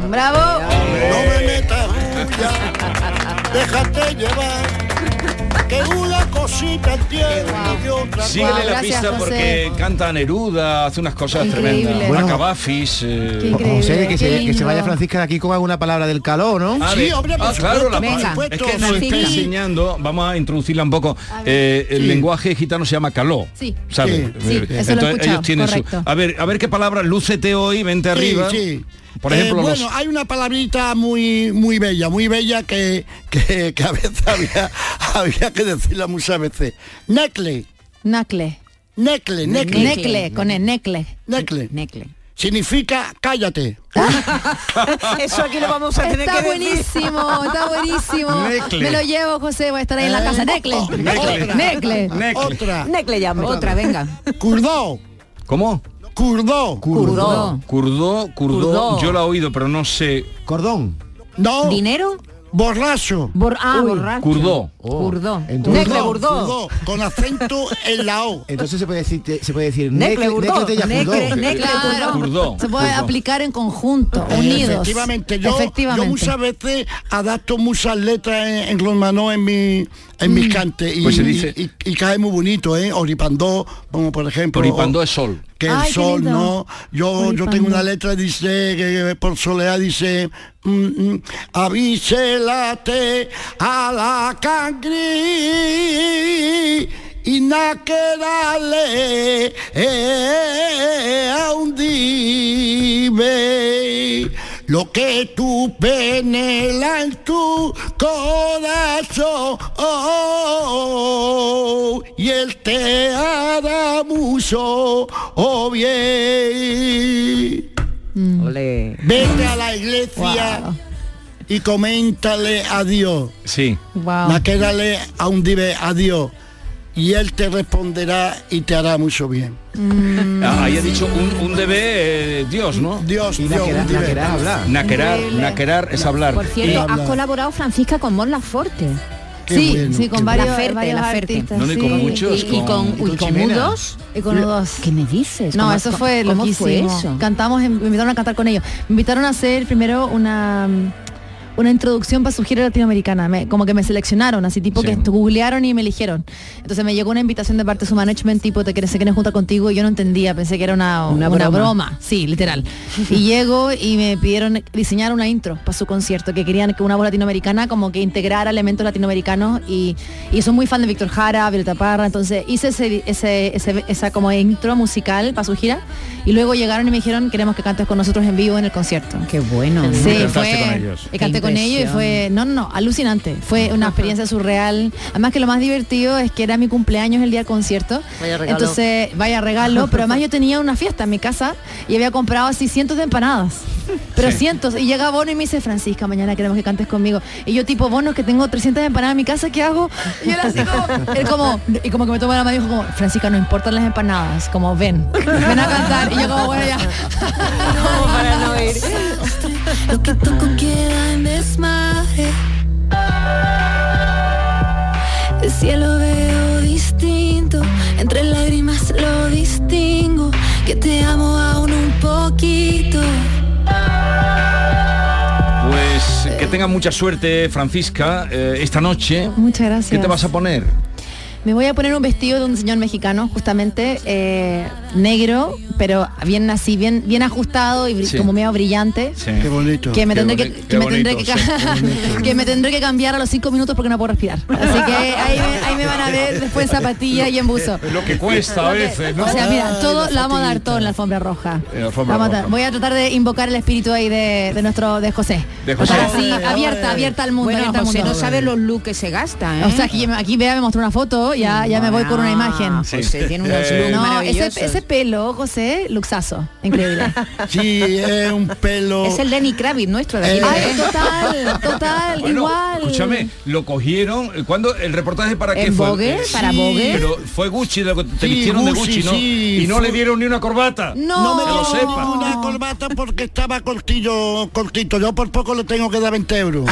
Bravo. No me metas déjate llevar. Que una cosita entiendo y otra Síguele la Gracias, pista José. porque canta Neruda, hace unas cosas Increíble. tremendas. Bueno. Macabafis. eh, José, que se, que se vaya. Francisca de aquí con alguna palabra del calor, ¿no? Ah, de- ah, claro, la Venga. es que nos está enseñando, vamos a introducirla un poco. eh, el Sí. lenguaje gitano se llama caló. Sí. ¿sabes? Sí, sí, eso lo he escuchado, ellos tienen su. A ver, a ver qué palabra, lúcete hoy, vente Sí, arriba. sí. Por Eh, ejemplo, los- bueno, hay una palabrita muy muy bella, muy bella que, que, que a veces había, había que decirla muchas veces. Necle, Nacle. necle, necle, Necle, con el necle. necle. Necle. Significa cállate. Eso aquí lo vamos a tener Está que decir. buenísimo, está buenísimo. Necle. Me lo llevo, José, voy a estar ahí en la casa. Necle. Necle. Necle. Necle. Otra. Necle llame. Otra, venga. Curdó, ¿Cómo? Curdó. Curdo. Curdó, curdó, Curdó. yo la he oído, pero no sé. Cordón. No, ¿Dinero? borracho. Bor ah, borracho. Curdó. Curdó. Entonces, Necle Burdó. Curdó, con acento en la O. entonces se puede decir, se puede decir Necle, necle, necle, te ya Necle, Curdó. necle, Claro. Curdó. Se puede Curdó. aplicar en conjunto, unidos. Efectivamente, yo, Efectivamente. yo muchas veces adapto muchas letras en, en romano en mi en mis cantes y, Pues dice- y, y- y cae muy bonito, ¿eh? Oripandó, como por ejemplo. Oripandó es sol. Que el Ay, sol. ¿no? Yo, yo tengo una letra dice que por soleá dice mm, mm, avíselate a la cangri y na que dale eh, a un dime lo que tú penela en tu corazón y él te hará mucho oh bien Ole. vete a la iglesia Wow. y coméntale a Dios Sí. Wow. Naquérale a un dive a Dios y él te responderá y te hará mucho bien. Ah, Ahí ha dicho un, un debe eh, Dios, ¿no? Dios, Y Dios, naquerar, hablar. Naquerar, naquerar es hablar. Por cierto, Y has colaborado, Francisca, con Mon Laferte. Qué sí, bueno, sí, con varios, varios la Ferte. artistas. No, y con sí. muchos, Y, y con, con- y con Chimena. U2. Y con U2. ¿Qué me dices? No, ¿Cómo- eso fue ¿Cómo loquísimo. fue eso? Cantamos, en- me invitaron a cantar con ellos. Me invitaron a hacer primero una una introducción para su gira latinoamericana. Me- como que me seleccionaron, así tipo Sí. que googlearon y me eligieron. Entonces me llegó una invitación de parte de su management, tipo, te quieres, se quieren juntar contigo, y yo no entendía, pensé que era una, Una una, broma. broma. Sí, literal. y llego y me pidieron diseñar una intro para su concierto, que querían que una voz latinoamericana como que integrara elementos latinoamericanos y, y soy muy fan de Víctor Jara, Violeta Parra, entonces hice ese, ese- ese- esa como intro musical para su gira y luego llegaron y me dijeron queremos que cantes con nosotros en vivo en el concierto. Qué bueno. ¿no? Sí, fue. con ellos. y canté Con ellos y fue. No, no, no, alucinante. Fue una experiencia surreal. Además que lo más divertido es que era mi cumpleaños el día del concierto. Vaya regalo. Entonces, vaya regalo. Pero además yo tenía una fiesta en mi casa y había comprado así cientos de empanadas. Pero cientos. Y llega Bono y me dice, Francisca, mañana queremos que cantes conmigo. Y yo tipo, Bono, que tengo 300 empanadas en mi casa, ¿qué hago? Y él así como, él como, y como que me toma la mano y dijo como, Francisca, no importan las empanadas, como ven, ven a cantar. Y yo como, bueno, ya. Como para no ir. Lo que toco queda en desmadre. El cielo veo distinto, entre lágrimas lo distingo, que te amo aún un poquito. Pues que tenga mucha suerte, Francisca, eh, esta noche. Muchas gracias. ¿Qué te vas a poner? Me voy a poner un vestido de un señor mexicano, justamente eh, negro, pero bien así, bien, bien ajustado y Sí. como medio brillante. Qué bonito. Que me, Qué tendré boni- que, qué que me tendré que, bonito, sí, que me tendré que cambiar a los cinco minutos porque no puedo respirar. Así que ahí me, ahí me van a ver después en zapatilla y en buzo. Lo que cuesta a veces, ¿no? O sea, mira, Ay, todo la lo vamos a dar todo en la alfombra roja. En la alfombra Vamos a roja. dar- voy a tratar de invocar el espíritu ahí de, de nuestro de José. De José. Para así, abierta, abierta al mundo. Bueno, abierta al mundo. no sabe los looks que se gasta, ¿eh? O sea, aquí, aquí vea, me mostró una foto, ya, ya me voy con una imagen. Sí. José tiene unos Eh, No, ese, ese pelo, José, luxazo. Increíble. Sí, es un pelo. Es el Lenny Kravitz nuestro de aquí. Ay, total, total, Bueno, igual. Escúchame, lo cogieron. ¿Cuándo el reportaje para qué ¿En fue? Vogue? Eh, ¿Para sí, Vogue? Pero fue Gucci, lo que te Sí, vistieron de Gucci, ¿no? sí, y no fue- le dieron ni una corbata. No. No me Que lo dio sepa. ninguna corbata porque estaba cortillo, cortito. Yo por poco le tengo que dar 20 euros.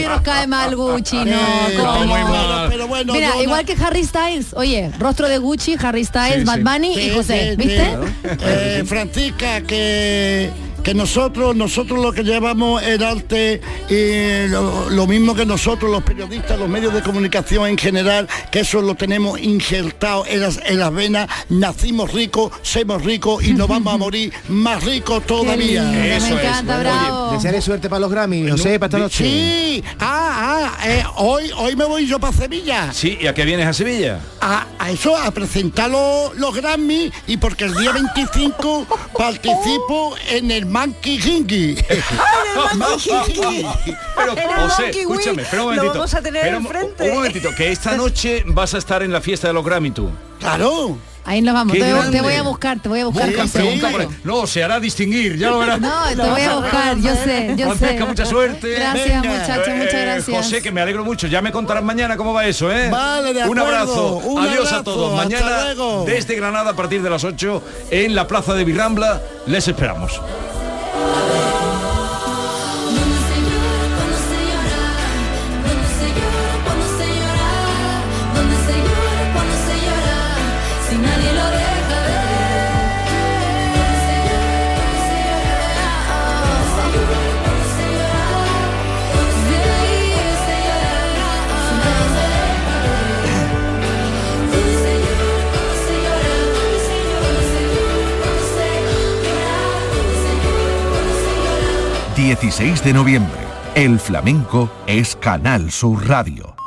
Oye, nos cae mal Gucci, no. Pero muy bueno, mal. pero bueno, Mira, igual que Harry Styles. Oye, rostro de Gucci, Harry Styles, Sí, Bad sí. Bunny y Sí, José. sí, ¿Viste? Eh, Francisca, que, que nosotros, nosotros lo que llevamos el arte y lo, lo mismo que nosotros, los periodistas, los medios de comunicación en general, que eso lo tenemos injertado en las, en las venas, nacimos ricos, somos ricos y nos vamos a morir más ricos todavía. me Eso es. bravo. Desearle suerte para los Grammy, José, para esta noche. Sí, ah, ah, eh, hoy, hoy me voy yo para Sevilla. Sí, ¿y a qué vienes a Sevilla? a, a eso, a presentar los, los Grammy y porque el día 25 participo en el Monkey Hinky. Pero, José, escúchame, espera un lo momentito. vamos a tener un- enfrente. Un momentito, que esta noche vas a estar en la fiesta de los Grammy tú. Claro. Ahí nos vamos. Te, te grande. voy a buscar, te voy a buscar. Busca, pregunta por ahí. No, se hará distinguir, ya lo verás. No, te voy a buscar, yo sé, yo sé. Francesca, mucha suerte. Gracias, Venga. muchachos, muchas Eh, gracias. José, que me alegro mucho. Ya me contarás mañana cómo va eso, ¿eh? Vale, de Un acuerdo. abrazo. Un Adiós a abrazo. todos. Hasta Mañana desde Granada a partir de las 8 en la plaza de Virrambla. Les esperamos. 16 de noviembre. El flamenco es Canal Sur Radio.